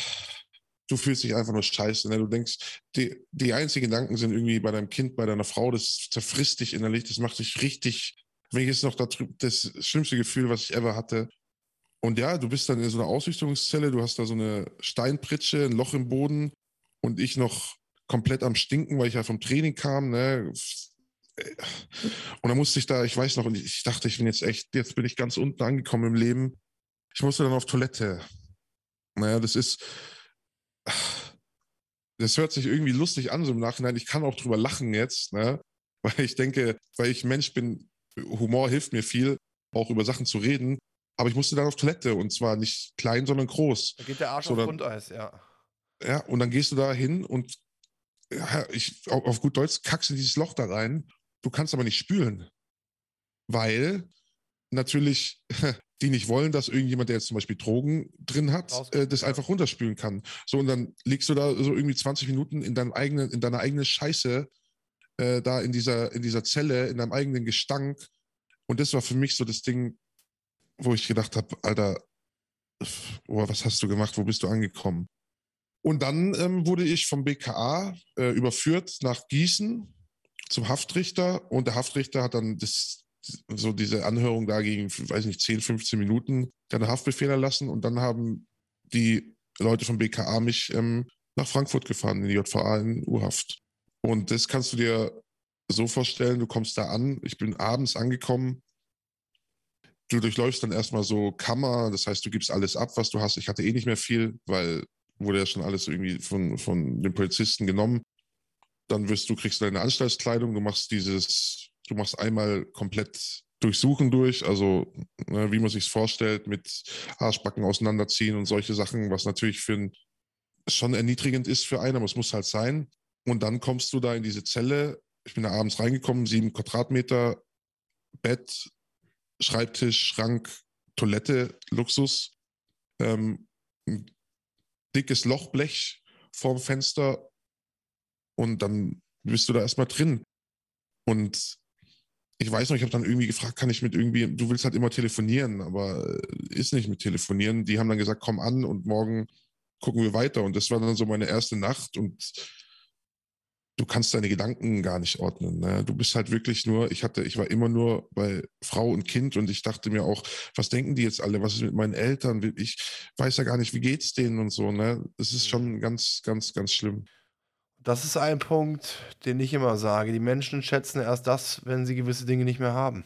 du fühlst dich einfach nur scheiße. Ne? Du denkst, die, die einzigen Gedanken sind irgendwie bei deinem Kind, bei deiner Frau, das zerfrisst dich innerlich, das macht dich richtig mich ist noch das schlimmste Gefühl, was ich ever hatte. Und ja, du bist dann in so einer Ausrichtungszelle, du hast da so eine Steinpritsche, ein Loch im Boden und ich noch komplett am Stinken, weil ich ja vom Training kam. Ne? Und dann musste ich da, ich weiß noch, ich dachte, ich bin jetzt echt, jetzt bin ich ganz unten angekommen im Leben. Ich musste dann auf Toilette. Naja, das ist, das hört sich irgendwie lustig an so im Nachhinein. Ich kann auch drüber lachen jetzt, ne? weil ich denke, weil ich Mensch bin, Humor hilft mir viel, auch über Sachen zu reden. Aber ich musste dann auf Toilette und zwar nicht klein, sondern groß. Da geht der Arsch so, auf Grundeis, ja. Ja, und dann gehst du da hin und ja, ich, auf gut Deutsch kackst du dieses Loch da rein. Du kannst aber nicht spülen. Weil natürlich die nicht wollen, dass irgendjemand, der jetzt zum Beispiel Drogen drin hat, äh, das einfach runterspülen kann. So, und dann liegst du da so irgendwie 20 Minuten in, deinem eigenen, in deiner eigenen Scheiße äh, da in dieser, in dieser Zelle, in deinem eigenen Gestank. Und das war für mich so das Ding, wo ich gedacht habe, Alter, oh, was hast du gemacht? Wo bist du angekommen? Und dann ähm, wurde ich vom BKA äh, überführt nach Gießen zum Haftrichter und der Haftrichter hat dann das, so diese Anhörung da gegen, weiß nicht, 10, 15 Minuten dann Haftbefehl erlassen und dann haben die Leute vom BKA mich ähm, nach Frankfurt gefahren, in die JVA in U-Haft. Und das kannst du dir so vorstellen, du kommst da an, ich bin abends angekommen, du durchläufst dann erstmal so Kammer, das heißt, du gibst alles ab, was du hast. Ich hatte eh nicht mehr viel, weil wurde ja schon alles irgendwie von, von den Polizisten genommen. Dann wirst du, kriegst deine Anstaltskleidung, du machst dieses, du machst einmal komplett Durchsuchen durch, also ne, wie man sich vorstellt, mit Arschbacken auseinanderziehen und solche Sachen, was natürlich für ein, schon erniedrigend ist für einen, aber es muss halt sein. Und dann kommst du da in diese Zelle. Ich bin da abends reingekommen, sieben Quadratmeter, Bett, Schreibtisch, Schrank, Toilette, Luxus, ähm, ein dickes Lochblech vorm Fenster und dann bist du da erstmal drin. Und ich weiß noch, ich habe dann irgendwie gefragt, kann ich mit irgendwie, du willst halt immer telefonieren, aber äh, ist nicht mit telefonieren. Die haben dann gesagt, komm an und morgen gucken wir weiter. Und das war dann so meine erste Nacht und du kannst deine Gedanken gar nicht ordnen. Ne? Du bist halt wirklich nur, ich hatte, ich war immer nur bei Frau und Kind und ich dachte mir auch, was denken die jetzt alle? Was ist mit meinen Eltern? Ich weiß ja gar nicht, wie geht's denen und so. Ne? Das ist schon ganz, ganz, ganz schlimm. Das ist ein Punkt, den ich immer sage. Die Menschen schätzen erst das, wenn sie gewisse Dinge nicht mehr haben.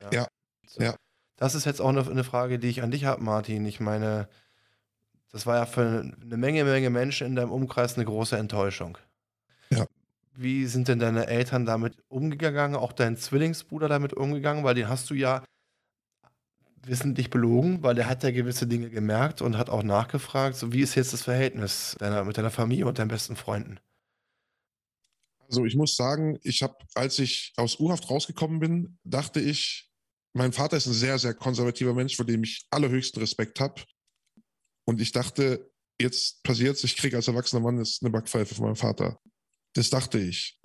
Ja. ja. So. ja. Das ist jetzt auch eine, eine Frage, die ich an dich habe, Martin. Ich meine, das war ja für eine Menge, Menge Menschen in deinem Umkreis eine große Enttäuschung. Ja. Wie sind denn deine Eltern damit umgegangen, auch dein Zwillingsbruder damit umgegangen? Weil den hast du ja wissentlich belogen, weil der hat ja gewisse Dinge gemerkt und hat auch nachgefragt. So, wie ist jetzt das Verhältnis deiner, mit deiner Familie und deinen besten Freunden? Also ich muss sagen, ich habe, als ich aus U-Haft rausgekommen bin, dachte ich, mein Vater ist ein sehr, sehr konservativer Mensch, vor dem ich allerhöchsten Respekt habe. Und ich dachte, jetzt passiert es, ich kriege als erwachsener Mann jetzt eine Backpfeife von meinem Vater. Das dachte ich.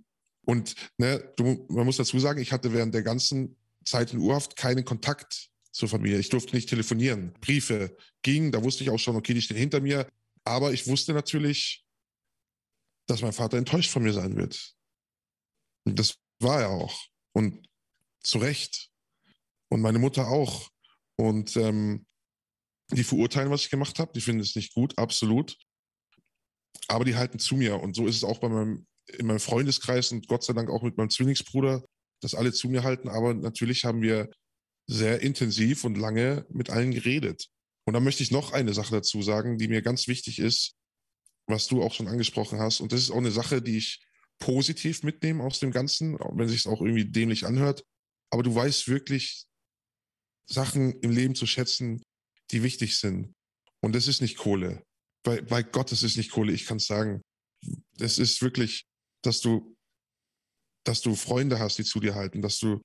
Und ne, du, man muss dazu sagen, ich hatte während der ganzen Zeit in Urhaft keinen Kontakt zur Familie. Ich durfte nicht telefonieren. Briefe gingen, da wusste ich auch schon, okay, die stehen hinter mir. Aber ich wusste natürlich, dass mein Vater enttäuscht von mir sein wird. Und das war er auch. Und zu Recht. Und meine Mutter auch. Und ähm, die verurteilen, was ich gemacht habe. Die finden es nicht gut, absolut. Aber die halten zu mir. Und so ist es auch bei meinem in meinem Freundeskreis und Gott sei Dank auch mit meinem Zwillingsbruder, dass alle zu mir halten. Aber natürlich haben wir sehr intensiv und lange mit allen geredet. Und da möchte ich noch eine Sache dazu sagen, die mir ganz wichtig ist, was du auch schon angesprochen hast. Und das ist auch eine Sache, die ich positiv mitnehme aus dem Ganzen, wenn sich es auch irgendwie dämlich anhört. Aber du weißt wirklich Sachen im Leben zu schätzen, die wichtig sind. Und das ist nicht Kohle. Bei, bei Gott, das ist nicht Kohle, ich kann es sagen. Das ist wirklich dass du, dass du Freunde hast, die zu dir halten, dass du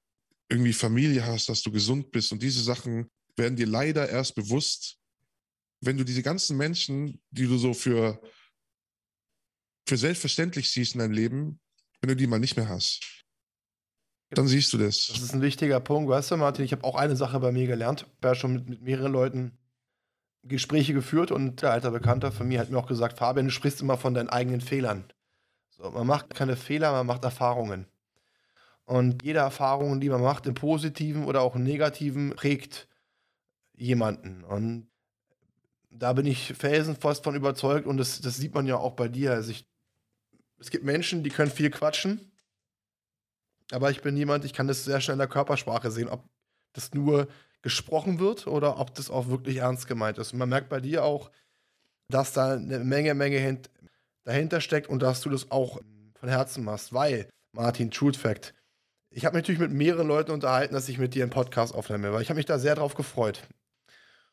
irgendwie Familie hast, dass du gesund bist und diese Sachen werden dir leider erst bewusst, wenn du diese ganzen Menschen, die du so für, für selbstverständlich siehst in deinem Leben, wenn du die mal nicht mehr hast. Dann siehst du das. Das ist ein wichtiger Punkt. Weißt du, Martin, ich habe auch eine Sache bei mir gelernt. Ich habe ja schon mit, mit mehreren Leuten Gespräche geführt und der alter Bekannter von mir hat mir auch gesagt, Fabian, du sprichst immer von deinen eigenen Fehlern. So, man macht keine Fehler, man macht Erfahrungen. Und jede Erfahrung, die man macht, im Positiven oder auch im Negativen, prägt jemanden. Und da bin ich felsenfest von überzeugt und das, das sieht man ja auch bei dir. Also ich, es gibt Menschen, die können viel quatschen, aber ich bin jemand, ich kann das sehr schnell in der Körpersprache sehen, ob das nur gesprochen wird oder ob das auch wirklich ernst gemeint ist. Und man merkt bei dir auch, dass da eine Menge, Menge dahinter steckt und dass du das auch von Herzen machst, weil, Martin, Truth Fact, ich habe mich natürlich mit mehreren Leuten unterhalten, dass ich mit dir einen Podcast aufnehme, weil ich habe mich da sehr drauf gefreut.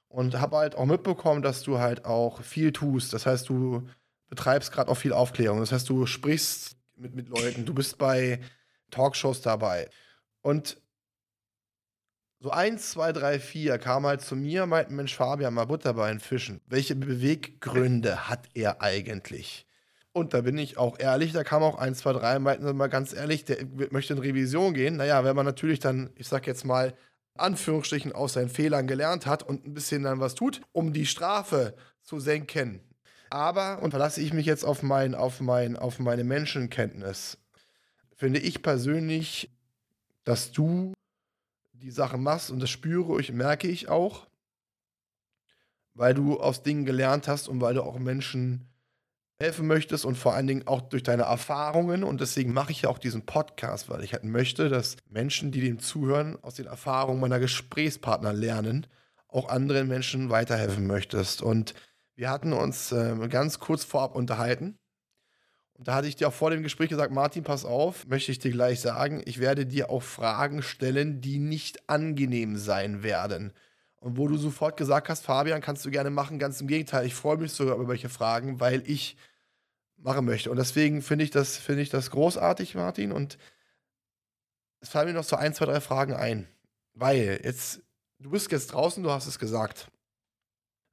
Und habe halt auch mitbekommen, dass du halt auch viel tust. Das heißt, du betreibst gerade auch viel Aufklärung. Das heißt, du sprichst mit, mit Leuten, du bist bei Talkshows dabei. Und so eins, zwei, drei, vier kam halt zu mir, meinten, Mensch, Fabian, mal Butter bei den Fischen. Welche Beweggründe hat er eigentlich? Und da bin ich auch ehrlich, da kam auch eins, zwei, drei, meinten mal ganz ehrlich, der möchte in Revision gehen. Naja, wenn man natürlich dann, ich sag jetzt mal, Anführungsstrichen aus seinen Fehlern gelernt hat und ein bisschen dann was tut, um die Strafe zu senken. Aber, und verlasse ich mich jetzt auf, mein, auf, mein, auf meine Menschenkenntnis, finde ich persönlich, dass du die Sache machst und das spüre ich, merke ich auch, weil du aus Dingen gelernt hast und weil du auch Menschen helfen möchtest und vor allen Dingen auch durch deine Erfahrungen. Und deswegen mache ich ja auch diesen Podcast, weil ich halt möchte, dass Menschen, die dem zuhören, aus den Erfahrungen meiner Gesprächspartner lernen, auch anderen Menschen weiterhelfen möchtest. Und wir hatten uns äh, ganz kurz vorab unterhalten. Und da hatte ich dir auch vor dem Gespräch gesagt, Martin, pass auf, möchte ich dir gleich sagen, ich werde dir auch Fragen stellen, die nicht angenehm sein werden. Und wo du sofort gesagt hast, Fabian, kannst du gerne machen, ganz im Gegenteil, ich freue mich sogar über welche Fragen, weil ich machen möchte. Und deswegen finde ich, das, find ich das großartig, Martin. Und es fallen mir noch so ein, zwei, drei Fragen ein. Weil jetzt, du bist jetzt draußen, du hast es gesagt.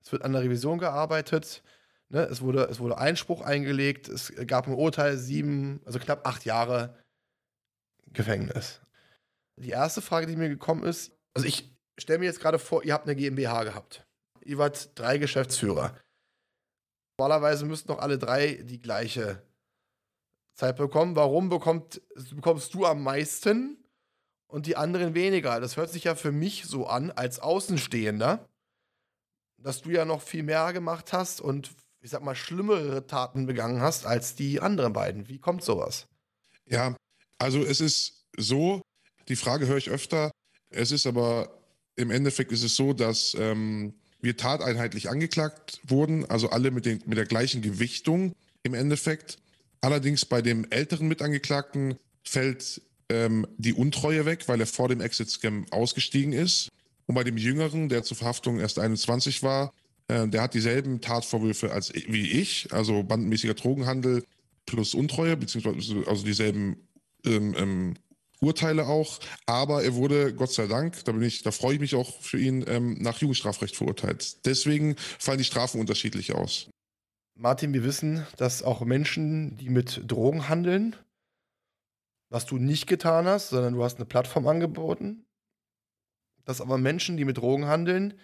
Es wird an der Revision gearbeitet. Ne? Es, wurde, es wurde Einspruch eingelegt. Es gab ein Urteil, sieben, also knapp acht Jahre Gefängnis. Die erste Frage, die mir gekommen ist, also ich stelle mir jetzt gerade vor, ihr habt eine GmbH gehabt. Ihr wart drei Geschäftsführer. Normalerweise müssten doch alle drei die gleiche Zeit bekommen. Warum bekommt, bekommst du am meisten und die anderen weniger? Das hört sich ja für mich so an, als Außenstehender, dass du ja noch viel mehr gemacht hast und ich sag mal schlimmere Taten begangen hast als die anderen beiden. Wie kommt sowas? Ja, also es ist so, die Frage höre ich öfter. Es ist aber im Endeffekt ist es so, dass ähm, wir tateinheitlich angeklagt wurden, also alle mit, den, mit der gleichen Gewichtung im Endeffekt. Allerdings bei dem älteren Mitangeklagten fällt ähm, die Untreue weg, weil er vor dem Exit-Scam ausgestiegen ist. Und bei dem Jüngeren, der zur Verhaftung erst 21 war, äh, der hat dieselben Tatvorwürfe als wie ich, also bandenmäßiger Drogenhandel plus Untreue, beziehungsweise also dieselben ähm, ähm, Urteile auch, aber er wurde, Gott sei Dank, da bin ich, da freue ich mich auch für ihn, ähm, nach Jugendstrafrecht verurteilt. Deswegen fallen die Strafen unterschiedlich aus. Martin, wir wissen, dass auch Menschen, die mit Drogen handeln, was du nicht getan hast, sondern du hast eine Plattform angeboten, dass aber Menschen, die mit Drogen handeln,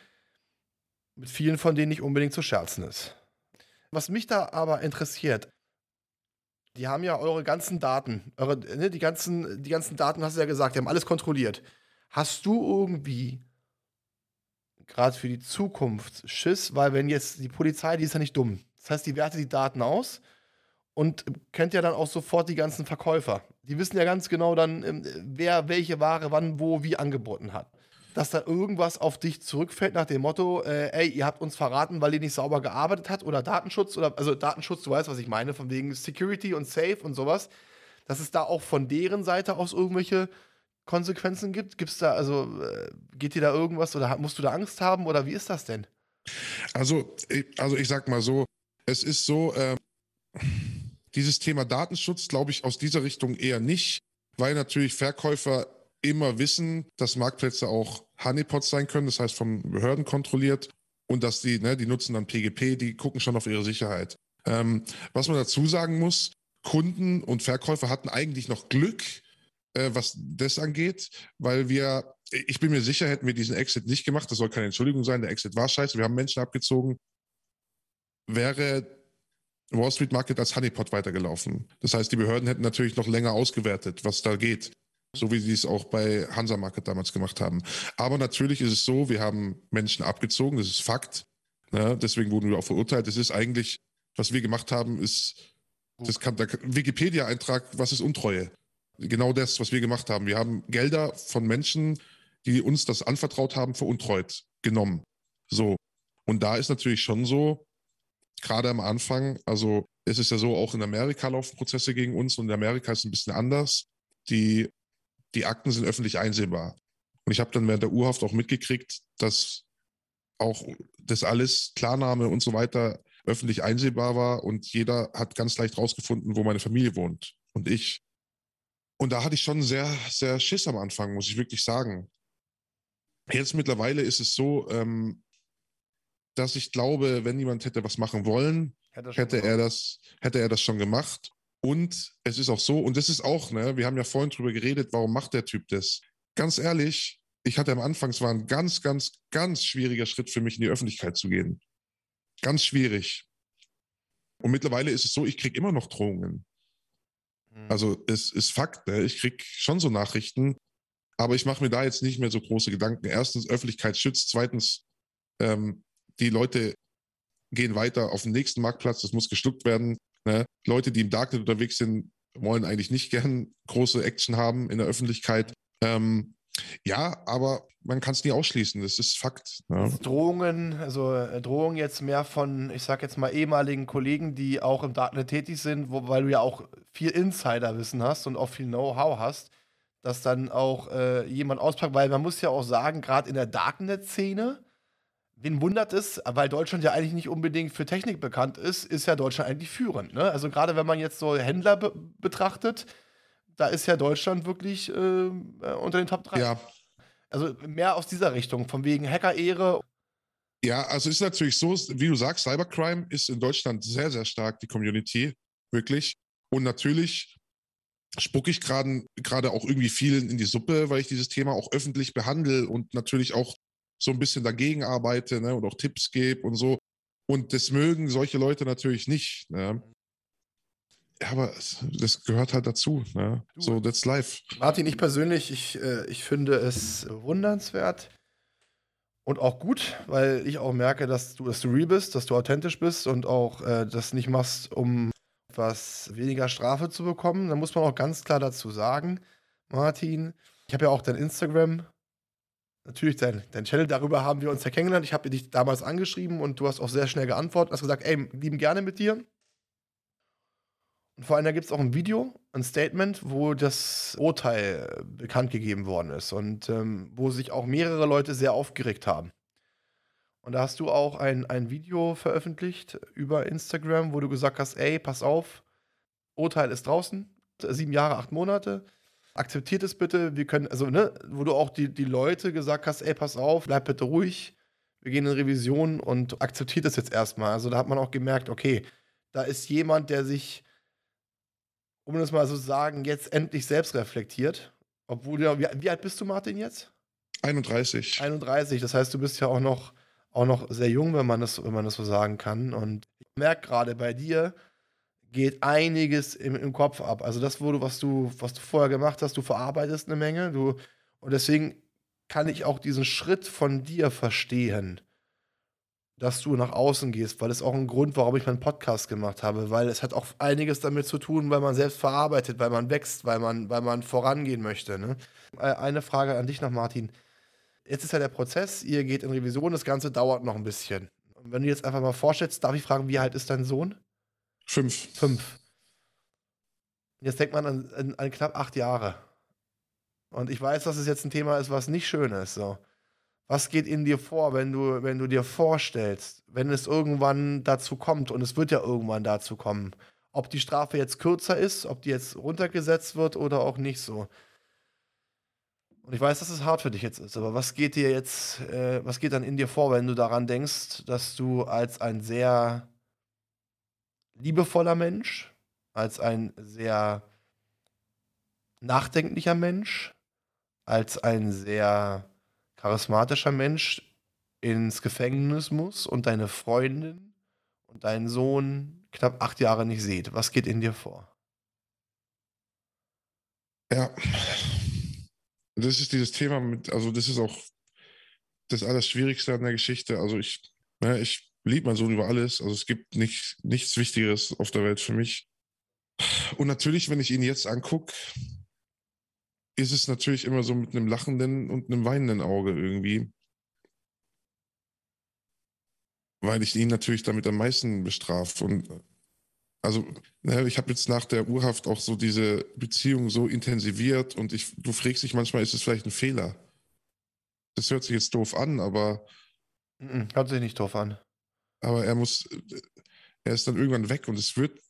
mit vielen von denen nicht unbedingt zu scherzen ist. Was mich da aber interessiert, die haben ja eure ganzen Daten, eure, ne, die, ganzen, die ganzen Daten hast du ja gesagt, die haben alles kontrolliert. Hast du irgendwie, gerade für die Zukunft, Schiss, weil wenn jetzt die Polizei, die ist ja nicht dumm. Das heißt, die wertet die Daten aus und kennt ja dann auch sofort die ganzen Verkäufer. Die wissen ja ganz genau dann, ähm, wer welche Ware wann, wo, wie angeboten hat dass da irgendwas auf dich zurückfällt nach dem Motto, äh, ey, ihr habt uns verraten, weil ihr nicht sauber gearbeitet habt oder Datenschutz oder also Datenschutz, du weißt, was ich meine, von wegen Security und Safe und sowas, dass es da auch von deren Seite aus irgendwelche Konsequenzen gibt? Gibt es da, also äh, geht dir da irgendwas oder musst du da Angst haben oder wie ist das denn? Also, also ich sag mal so, es ist so, äh, dieses Thema Datenschutz glaube ich aus dieser Richtung eher nicht, weil natürlich Verkäufer immer wissen, dass Marktplätze auch Honeypots sein können, das heißt von Behörden kontrolliert und dass die, ne, die nutzen dann PGP, die gucken schon auf ihre Sicherheit. Ähm, was man dazu sagen muss, Kunden und Verkäufer hatten eigentlich noch Glück, äh, was das angeht, weil wir, ich bin mir sicher, hätten wir diesen Exit nicht gemacht, das soll keine Entschuldigung sein, der Exit war scheiße, wir haben Menschen abgezogen, wäre Wall Street Market als Honeypot weitergelaufen. Das heißt, die Behörden hätten natürlich noch länger ausgewertet, was da geht. So wie sie es auch bei Hansa Market damals gemacht haben. Aber natürlich ist es so, wir haben Menschen abgezogen, das ist Fakt. Ne? Deswegen wurden wir auch verurteilt. Das ist eigentlich, was wir gemacht haben, ist, das kann, der Wikipedia-Eintrag, was ist Untreue? Genau das, was wir gemacht haben. Wir haben Gelder von Menschen, die uns das anvertraut haben, veruntreut, genommen. So. Und da ist natürlich schon so, gerade am Anfang, also es ist ja so, auch in Amerika laufen Prozesse gegen uns und in Amerika ist es ein bisschen anders. Die, die Akten sind öffentlich einsehbar. Und ich habe dann während der Urhaft auch mitgekriegt, dass auch das alles, Klarname und so weiter, öffentlich einsehbar war und jeder hat ganz leicht rausgefunden, wo meine Familie wohnt und ich. Und da hatte ich schon sehr, sehr Schiss am Anfang, muss ich wirklich sagen. Jetzt mittlerweile ist es so, ähm, dass ich glaube, wenn jemand hätte was machen wollen, hätte, hätte er das, hätte er das schon gemacht. Und es ist auch so, und das ist auch, ne, wir haben ja vorhin drüber geredet, warum macht der Typ das? Ganz ehrlich, ich hatte am Anfang, es war ein ganz, ganz, ganz schwieriger Schritt für mich, in die Öffentlichkeit zu gehen. Ganz schwierig. Und mittlerweile ist es so, ich kriege immer noch Drohungen. Mhm. Also es ist Fakt, ne? ich kriege schon so Nachrichten, aber ich mache mir da jetzt nicht mehr so große Gedanken. Erstens, Öffentlichkeit schützt. Zweitens, ähm, die Leute gehen weiter auf den nächsten Marktplatz, das muss gestuckt werden. Ne? Leute, die im Darknet unterwegs sind, wollen eigentlich nicht gern große Action haben in der Öffentlichkeit. Ähm, ja, aber man kann es nie ausschließen, das ist Fakt. Ne? Drohungen, also äh, Drohungen jetzt mehr von, ich sag jetzt mal, ehemaligen Kollegen, die auch im Darknet tätig sind, wo, weil du ja auch viel Insiderwissen hast und auch viel Know-how hast, dass dann auch äh, jemand auspackt, weil man muss ja auch sagen, gerade in der Darknet-Szene, Wen wundert es, weil Deutschland ja eigentlich nicht unbedingt für Technik bekannt ist, ist ja Deutschland eigentlich führend. Ne? Also gerade wenn man jetzt so Händler be betrachtet, da ist ja Deutschland wirklich äh, äh unter den Top 3. Ja. Also mehr aus dieser Richtung, von wegen Hacker-Ehre. Ja, also ist natürlich so, wie du sagst, Cybercrime ist in Deutschland sehr, sehr stark, die Community, wirklich. Und natürlich spucke ich gerade auch irgendwie vielen in die Suppe, weil ich dieses Thema auch öffentlich behandle und natürlich auch so ein bisschen dagegen arbeite ne, und auch Tipps gebe und so. Und das mögen solche Leute natürlich nicht. Ne? Ja, aber das gehört halt dazu. Ne? So, that's life. Martin, ich persönlich, ich, äh, ich finde es wundernswert und auch gut, weil ich auch merke, dass du, dass du real bist, dass du authentisch bist und auch äh, das nicht machst, um etwas weniger Strafe zu bekommen. Da muss man auch ganz klar dazu sagen, Martin, ich habe ja auch dein Instagram natürlich dein, dein Channel, darüber haben wir uns ja kennengelernt. Ich habe dich damals angeschrieben und du hast auch sehr schnell geantwortet. Hast gesagt, ey, lieben gerne mit dir. Und vor allem, da gibt es auch ein Video, ein Statement, wo das Urteil bekannt gegeben worden ist und ähm, wo sich auch mehrere Leute sehr aufgeregt haben. Und da hast du auch ein, ein Video veröffentlicht über Instagram, wo du gesagt hast, ey, pass auf, Urteil ist draußen, sieben Jahre, acht Monate akzeptiert es bitte, wir können, also, ne, wo du auch die, die Leute gesagt hast, ey, pass auf, bleib bitte ruhig, wir gehen in Revision und akzeptiert es jetzt erstmal. Also da hat man auch gemerkt, okay, da ist jemand, der sich, um das mal so zu sagen, jetzt endlich selbst reflektiert. Obwohl wie, wie alt bist du, Martin, jetzt? 31. 31, das heißt, du bist ja auch noch, auch noch sehr jung, wenn man das, wenn man das so sagen kann. Und ich merke gerade bei dir, geht einiges im, im Kopf ab. Also das, wo du, was du, was du vorher gemacht hast, du verarbeitest eine Menge. Du, und deswegen kann ich auch diesen Schritt von dir verstehen, dass du nach außen gehst, weil es auch ein Grund, warum ich meinen Podcast gemacht habe, weil es hat auch einiges damit zu tun, weil man selbst verarbeitet, weil man wächst, weil man, weil man vorangehen möchte. Ne? Äh, eine Frage an dich noch, Martin. Jetzt ist ja der Prozess, ihr geht in Revision, das Ganze dauert noch ein bisschen. Und wenn du jetzt einfach mal vorstellst, darf ich fragen, wie alt ist dein Sohn? Fünf. Fünf. Jetzt denkt man an, an, an, knapp acht Jahre. Und ich weiß, dass es jetzt ein Thema ist, was nicht schön ist. So. Was geht in dir vor, wenn du, wenn du dir vorstellst, wenn es irgendwann dazu kommt, und es wird ja irgendwann dazu kommen, ob die Strafe jetzt kürzer ist, ob die jetzt runtergesetzt wird oder auch nicht so. Und ich weiß, dass es hart für dich jetzt ist, aber was geht dir jetzt, äh, was geht dann in dir vor, wenn du daran denkst, dass du als ein sehr liebevoller Mensch, als ein sehr nachdenklicher Mensch, als ein sehr charismatischer Mensch ins Gefängnis muss und deine Freundin und deinen Sohn knapp acht Jahre nicht seht. Was geht in dir vor? Ja, das ist dieses Thema mit, also das ist auch das Allerschwierigste an der Geschichte. Also ich, ne, ich liebe meinen Sohn über alles. Also es gibt nicht, nichts Wichtigeres auf der Welt für mich. Und natürlich, wenn ich ihn jetzt angucke, ist es natürlich immer so mit einem lachenden und einem weinenden Auge irgendwie. Weil ich ihn natürlich damit am meisten bestrafe. Und also, ne, ich habe jetzt nach der Urhaft auch so diese Beziehung so intensiviert und ich, du fragst dich manchmal, ist es vielleicht ein Fehler? Das hört sich jetzt doof an, aber. Hört sich nicht doof an. Aber er muss, er ist dann irgendwann weg und es wird,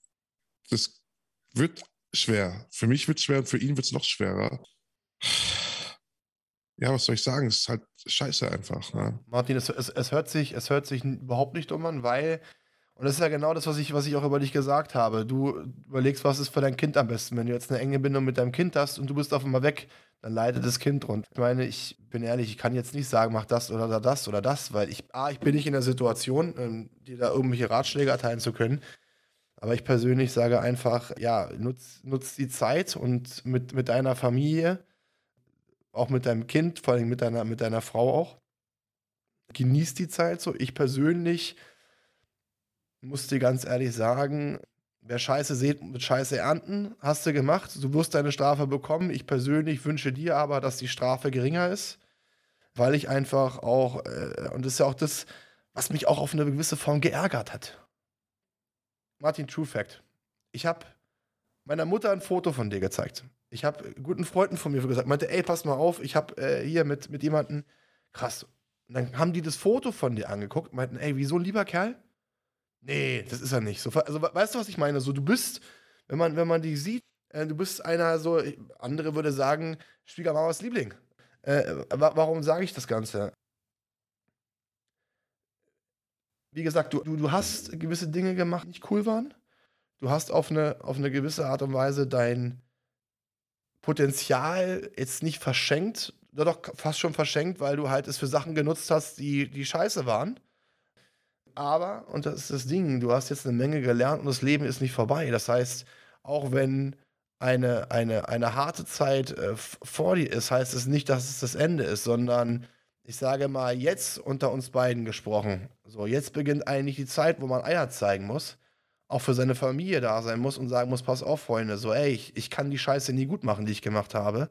das wird schwer. Für mich wird es schwer und für ihn wird es noch schwerer. Ja, was soll ich sagen? Es ist halt scheiße einfach. Ne? Martin, es, es, es, hört sich, es hört sich überhaupt nicht dumm an, weil, und das ist ja genau das, was ich, was ich auch über dich gesagt habe. Du überlegst, was ist für dein Kind am besten. Wenn du jetzt eine enge Bindung mit deinem Kind hast und du bist auf einmal weg, dann leidet das Kind rund. Ich meine, ich bin ehrlich, ich kann jetzt nicht sagen, mach das oder das oder das, weil ich, A, ich bin nicht in der Situation, ähm, dir da irgendwelche Ratschläge erteilen zu können. Aber ich persönlich sage einfach, ja, nutz, nutz die Zeit und mit, mit deiner Familie auch mit deinem Kind, vor allem mit deiner, mit deiner Frau auch. Genieß die Zeit so. Ich persönlich muss dir ganz ehrlich sagen, wer Scheiße sieht, mit Scheiße ernten, hast du gemacht. Du wirst deine Strafe bekommen. Ich persönlich wünsche dir aber, dass die Strafe geringer ist, weil ich einfach auch, äh, und das ist ja auch das, was mich auch auf eine gewisse Form geärgert hat. Martin, True Fact. Ich habe meiner Mutter ein Foto von dir gezeigt. Ich habe guten Freunden von mir gesagt, meinte, ey, pass mal auf, ich habe äh, hier mit, mit jemandem, krass. Und dann haben die das Foto von dir angeguckt, meinten, ey, wie so ein lieber Kerl? Nee, das ist er nicht. So, also, weißt du, was ich meine? So, du bist, wenn man, wenn man die sieht, äh, du bist einer so, andere würde sagen, Schwiegermamas Liebling. Äh, warum sage ich das Ganze? Wie gesagt, du, du, du hast gewisse Dinge gemacht, die nicht cool waren. Du hast auf eine, auf eine gewisse Art und Weise dein, Potenzial jetzt nicht verschenkt, doch fast schon verschenkt, weil du halt es für Sachen genutzt hast, die, die scheiße waren. Aber, und das ist das Ding, du hast jetzt eine Menge gelernt und das Leben ist nicht vorbei. Das heißt, auch wenn eine, eine, eine harte Zeit äh, vor dir ist, heißt es nicht, dass es das Ende ist, sondern ich sage mal, jetzt unter uns beiden gesprochen. So, jetzt beginnt eigentlich die Zeit, wo man Eier zeigen muss auch für seine Familie da sein muss und sagen muss, pass auf, Freunde, so, ey, ich, ich kann die Scheiße nie gut machen, die ich gemacht habe,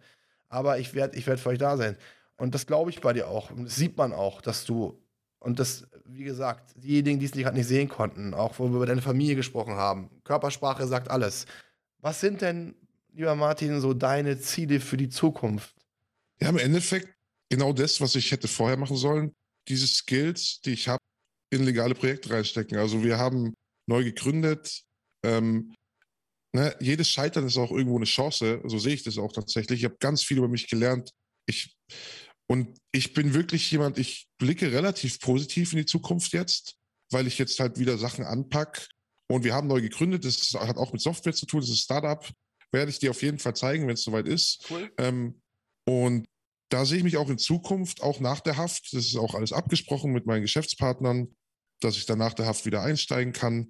aber ich werde ich werd für euch da sein. Und das glaube ich bei dir auch. Das sieht man auch, dass du, und das, wie gesagt, diejenigen, die es gerade nicht sehen konnten, auch wo wir über deine Familie gesprochen haben, Körpersprache sagt alles. Was sind denn, lieber Martin, so deine Ziele für die Zukunft? Ja, im Endeffekt genau das, was ich hätte vorher machen sollen, diese Skills, die ich habe, in legale Projekte reinstecken. Also wir haben neu gegründet. Ähm, ne, jedes Scheitern ist auch irgendwo eine Chance. So sehe ich das auch tatsächlich. Ich habe ganz viel über mich gelernt. Ich, und ich bin wirklich jemand, ich blicke relativ positiv in die Zukunft jetzt, weil ich jetzt halt wieder Sachen anpacke. Und wir haben neu gegründet. Das hat auch mit Software zu tun. Das ist ein Startup. Werde ich dir auf jeden Fall zeigen, wenn es soweit ist. Cool. Ähm, und da sehe ich mich auch in Zukunft, auch nach der Haft. Das ist auch alles abgesprochen mit meinen Geschäftspartnern, dass ich dann nach der Haft wieder einsteigen kann.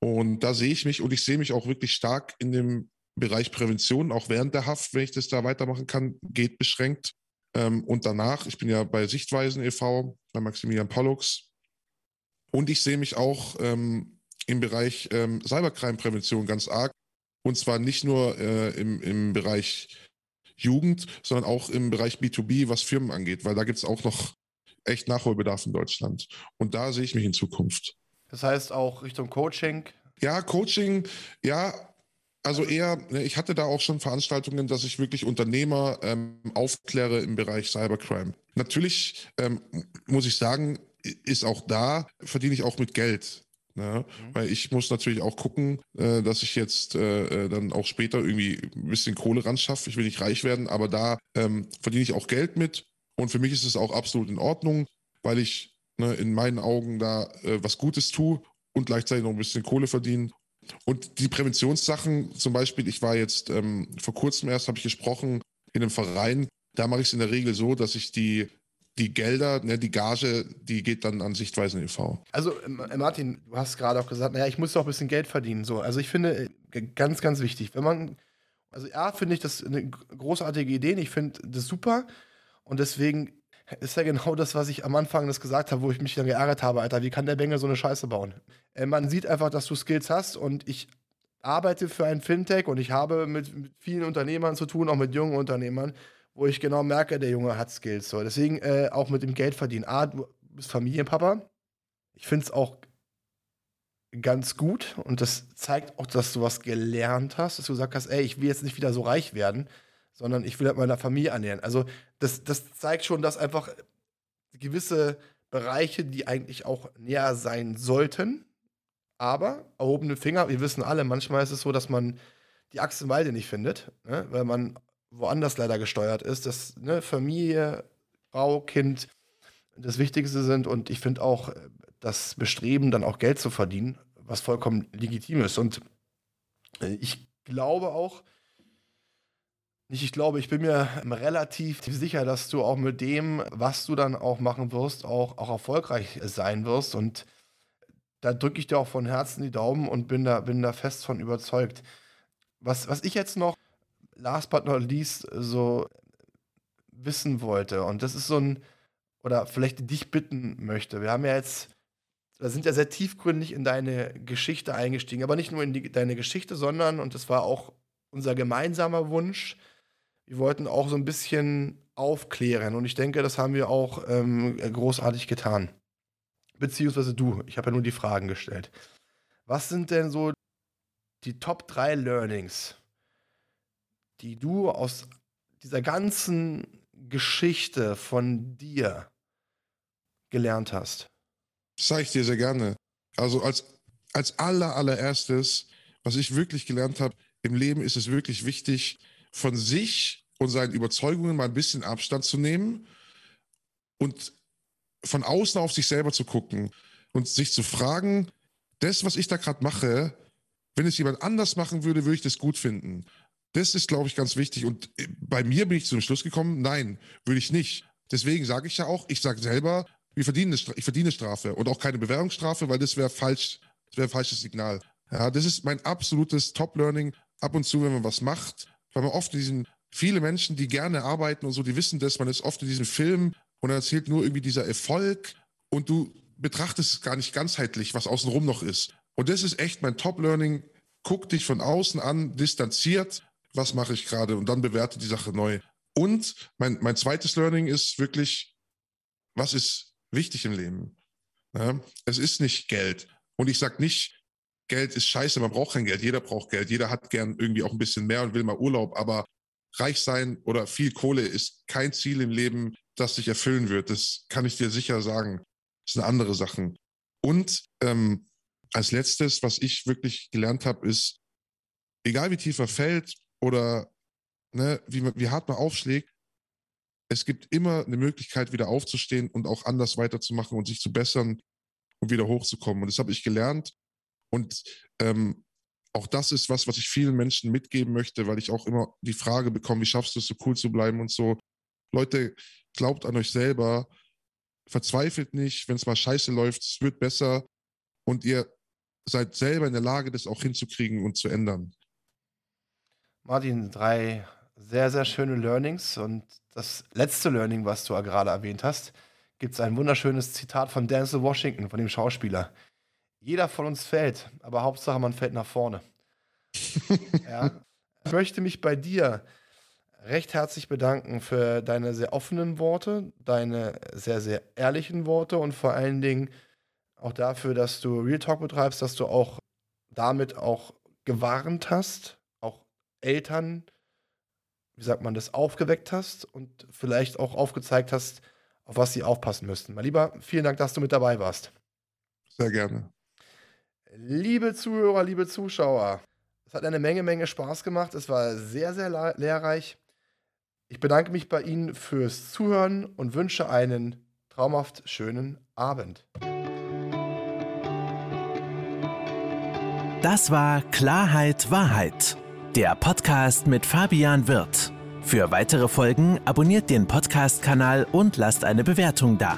Und da sehe ich mich und ich sehe mich auch wirklich stark in dem Bereich Prävention, auch während der Haft, wenn ich das da weitermachen kann, geht beschränkt. Ähm, und danach, ich bin ja bei Sichtweisen e.V., bei Maximilian Pollux. Und ich sehe mich auch ähm, im Bereich ähm, Cybercrime-Prävention ganz arg. Und zwar nicht nur äh, im, im Bereich Jugend, sondern auch im Bereich B2B, was Firmen angeht, weil da gibt es auch noch echt Nachholbedarf in Deutschland. Und da sehe ich mich in Zukunft. Das heißt auch Richtung Coaching? Ja, Coaching, ja, also eher, ne, ich hatte da auch schon Veranstaltungen, dass ich wirklich Unternehmer ähm, aufkläre im Bereich Cybercrime. Natürlich ähm, muss ich sagen, ist auch da, verdiene ich auch mit Geld. Ja, mhm. Weil ich muss natürlich auch gucken, äh, dass ich jetzt äh, äh, dann auch später irgendwie ein bisschen Kohle ran schaffe. Ich will nicht reich werden, aber da ähm, verdiene ich auch Geld mit. Und für mich ist es auch absolut in Ordnung, weil ich ne, in meinen Augen da äh, was Gutes tue und gleichzeitig noch ein bisschen Kohle verdiene. Und die Präventionssachen, zum Beispiel, ich war jetzt ähm, vor kurzem erst, habe ich gesprochen, in einem Verein. Da mache ich es in der Regel so, dass ich die die Gelder, ne, die Gage, die geht dann an Sichtweisen e.V. Also äh, Martin, du hast gerade auch gesagt, naja, ich muss doch ein bisschen Geld verdienen. So, also ich finde äh, ganz, ganz wichtig, wenn man, also ja, finde ich das eine großartige Idee. Ich finde das super und deswegen ist ja genau das, was ich am Anfang das gesagt habe, wo ich mich dann geärgert habe, Alter, wie kann der Bengel so eine Scheiße bauen? Äh, man sieht einfach, dass du Skills hast und ich arbeite für ein Fintech und ich habe mit, mit vielen Unternehmern zu tun, auch mit jungen Unternehmern wo ich genau merke, der Junge hat Skills. So. Deswegen äh, auch mit dem Geld verdienen. A, du bist Familienpapa. Ich finde es auch ganz gut und das zeigt auch, dass du was gelernt hast, dass du gesagt hast, ey, ich will jetzt nicht wieder so reich werden, sondern ich will halt meiner Familie ernähren. Also das, das zeigt schon, dass einfach gewisse Bereiche, die eigentlich auch näher sein sollten, aber erhobene Finger, wir wissen alle, manchmal ist es so, dass man die Axt im Walde nicht findet, ne? weil man woanders leider gesteuert ist, dass ne, Familie, Frau, Kind das Wichtigste sind und ich finde auch äh, das Bestreben, dann auch Geld zu verdienen, was vollkommen legitim ist. Und äh, ich glaube auch, ich glaube, ich bin mir relativ sicher, dass du auch mit dem, was du dann auch machen wirst, auch, auch erfolgreich sein wirst. Und da drücke ich dir auch von Herzen die Daumen und bin da, bin da fest von überzeugt. Was, was ich jetzt noch last but not least so wissen wollte. Und das ist so ein, oder vielleicht dich bitten möchte. Wir haben ja jetzt, wir sind ja sehr tiefgründig in deine Geschichte eingestiegen, aber nicht nur in die, deine Geschichte, sondern, und das war auch unser gemeinsamer Wunsch, wir wollten auch so ein bisschen aufklären. Und ich denke, das haben wir auch ähm, großartig getan. Beziehungsweise du, ich habe ja nur die Fragen gestellt. Was sind denn so die Top 3 Learnings die du aus dieser ganzen Geschichte von dir gelernt hast? Das sage ich dir sehr gerne. Also als, als aller, allererstes, was ich wirklich gelernt habe, im Leben ist es wirklich wichtig, von sich und seinen Überzeugungen mal ein bisschen Abstand zu nehmen und von außen auf sich selber zu gucken und sich zu fragen, das, was ich da gerade mache, wenn es jemand anders machen würde, würde ich das gut finden. Das ist, glaube ich, ganz wichtig. Und äh, bei mir bin ich zum Schluss gekommen, nein, würde ich nicht. Deswegen sage ich ja auch, ich sage selber, wir verdienen ich verdiene Strafe und auch keine Bewährungsstrafe, weil das wäre falsch, das wäre ein falsches Signal. Ja, das ist mein absolutes Top-Learning. Ab und zu, wenn man was macht, weil man oft in diesen, viele Menschen, die gerne arbeiten und so, die wissen das, man ist oft in diesem Film und dann erzählt nur irgendwie dieser Erfolg und du betrachtest es gar nicht ganzheitlich, was außenrum noch ist. Und das ist echt mein Top-Learning. Guck dich von außen an, distanziert was mache ich gerade und dann bewerte die Sache neu. Und mein, mein zweites Learning ist wirklich, was ist wichtig im Leben? Ja, es ist nicht Geld. Und ich sage nicht, Geld ist scheiße, man braucht kein Geld, jeder braucht Geld, jeder hat gern irgendwie auch ein bisschen mehr und will mal Urlaub, aber reich sein oder viel Kohle ist kein Ziel im Leben, das sich erfüllen wird. Das kann ich dir sicher sagen. Das sind andere Sachen. Und ähm, als letztes, was ich wirklich gelernt habe, ist, egal wie tief er fällt, oder ne, wie, wie hart man aufschlägt, es gibt immer eine Möglichkeit, wieder aufzustehen und auch anders weiterzumachen und sich zu bessern und wieder hochzukommen. Und das habe ich gelernt. Und ähm, auch das ist was, was ich vielen Menschen mitgeben möchte, weil ich auch immer die Frage bekomme, wie schaffst du es, so cool zu bleiben und so. Leute, glaubt an euch selber, verzweifelt nicht, wenn es mal scheiße läuft, es wird besser und ihr seid selber in der Lage, das auch hinzukriegen und zu ändern. Martin, drei sehr, sehr schöne Learnings. Und das letzte Learning, was du gerade erwähnt hast, gibt es ein wunderschönes Zitat von Denzel Washington, von dem Schauspieler. Jeder von uns fällt, aber Hauptsache man fällt nach vorne. ja. Ich möchte mich bei dir recht herzlich bedanken für deine sehr offenen Worte, deine sehr, sehr ehrlichen Worte und vor allen Dingen auch dafür, dass du Real Talk betreibst, dass du auch damit auch gewarnt hast, Eltern, wie sagt man das, aufgeweckt hast und vielleicht auch aufgezeigt hast, auf was sie aufpassen müssten. Mein Lieber, vielen Dank, dass du mit dabei warst. Sehr gerne. Liebe Zuhörer, liebe Zuschauer, es hat eine Menge, Menge Spaß gemacht. Es war sehr, sehr lehrreich. Ich bedanke mich bei Ihnen fürs Zuhören und wünsche einen traumhaft schönen Abend. Das war Klarheit Wahrheit, der Podcast mit Fabian Wirth. Für weitere Folgen abonniert den Podcast-Kanal und lasst eine Bewertung da.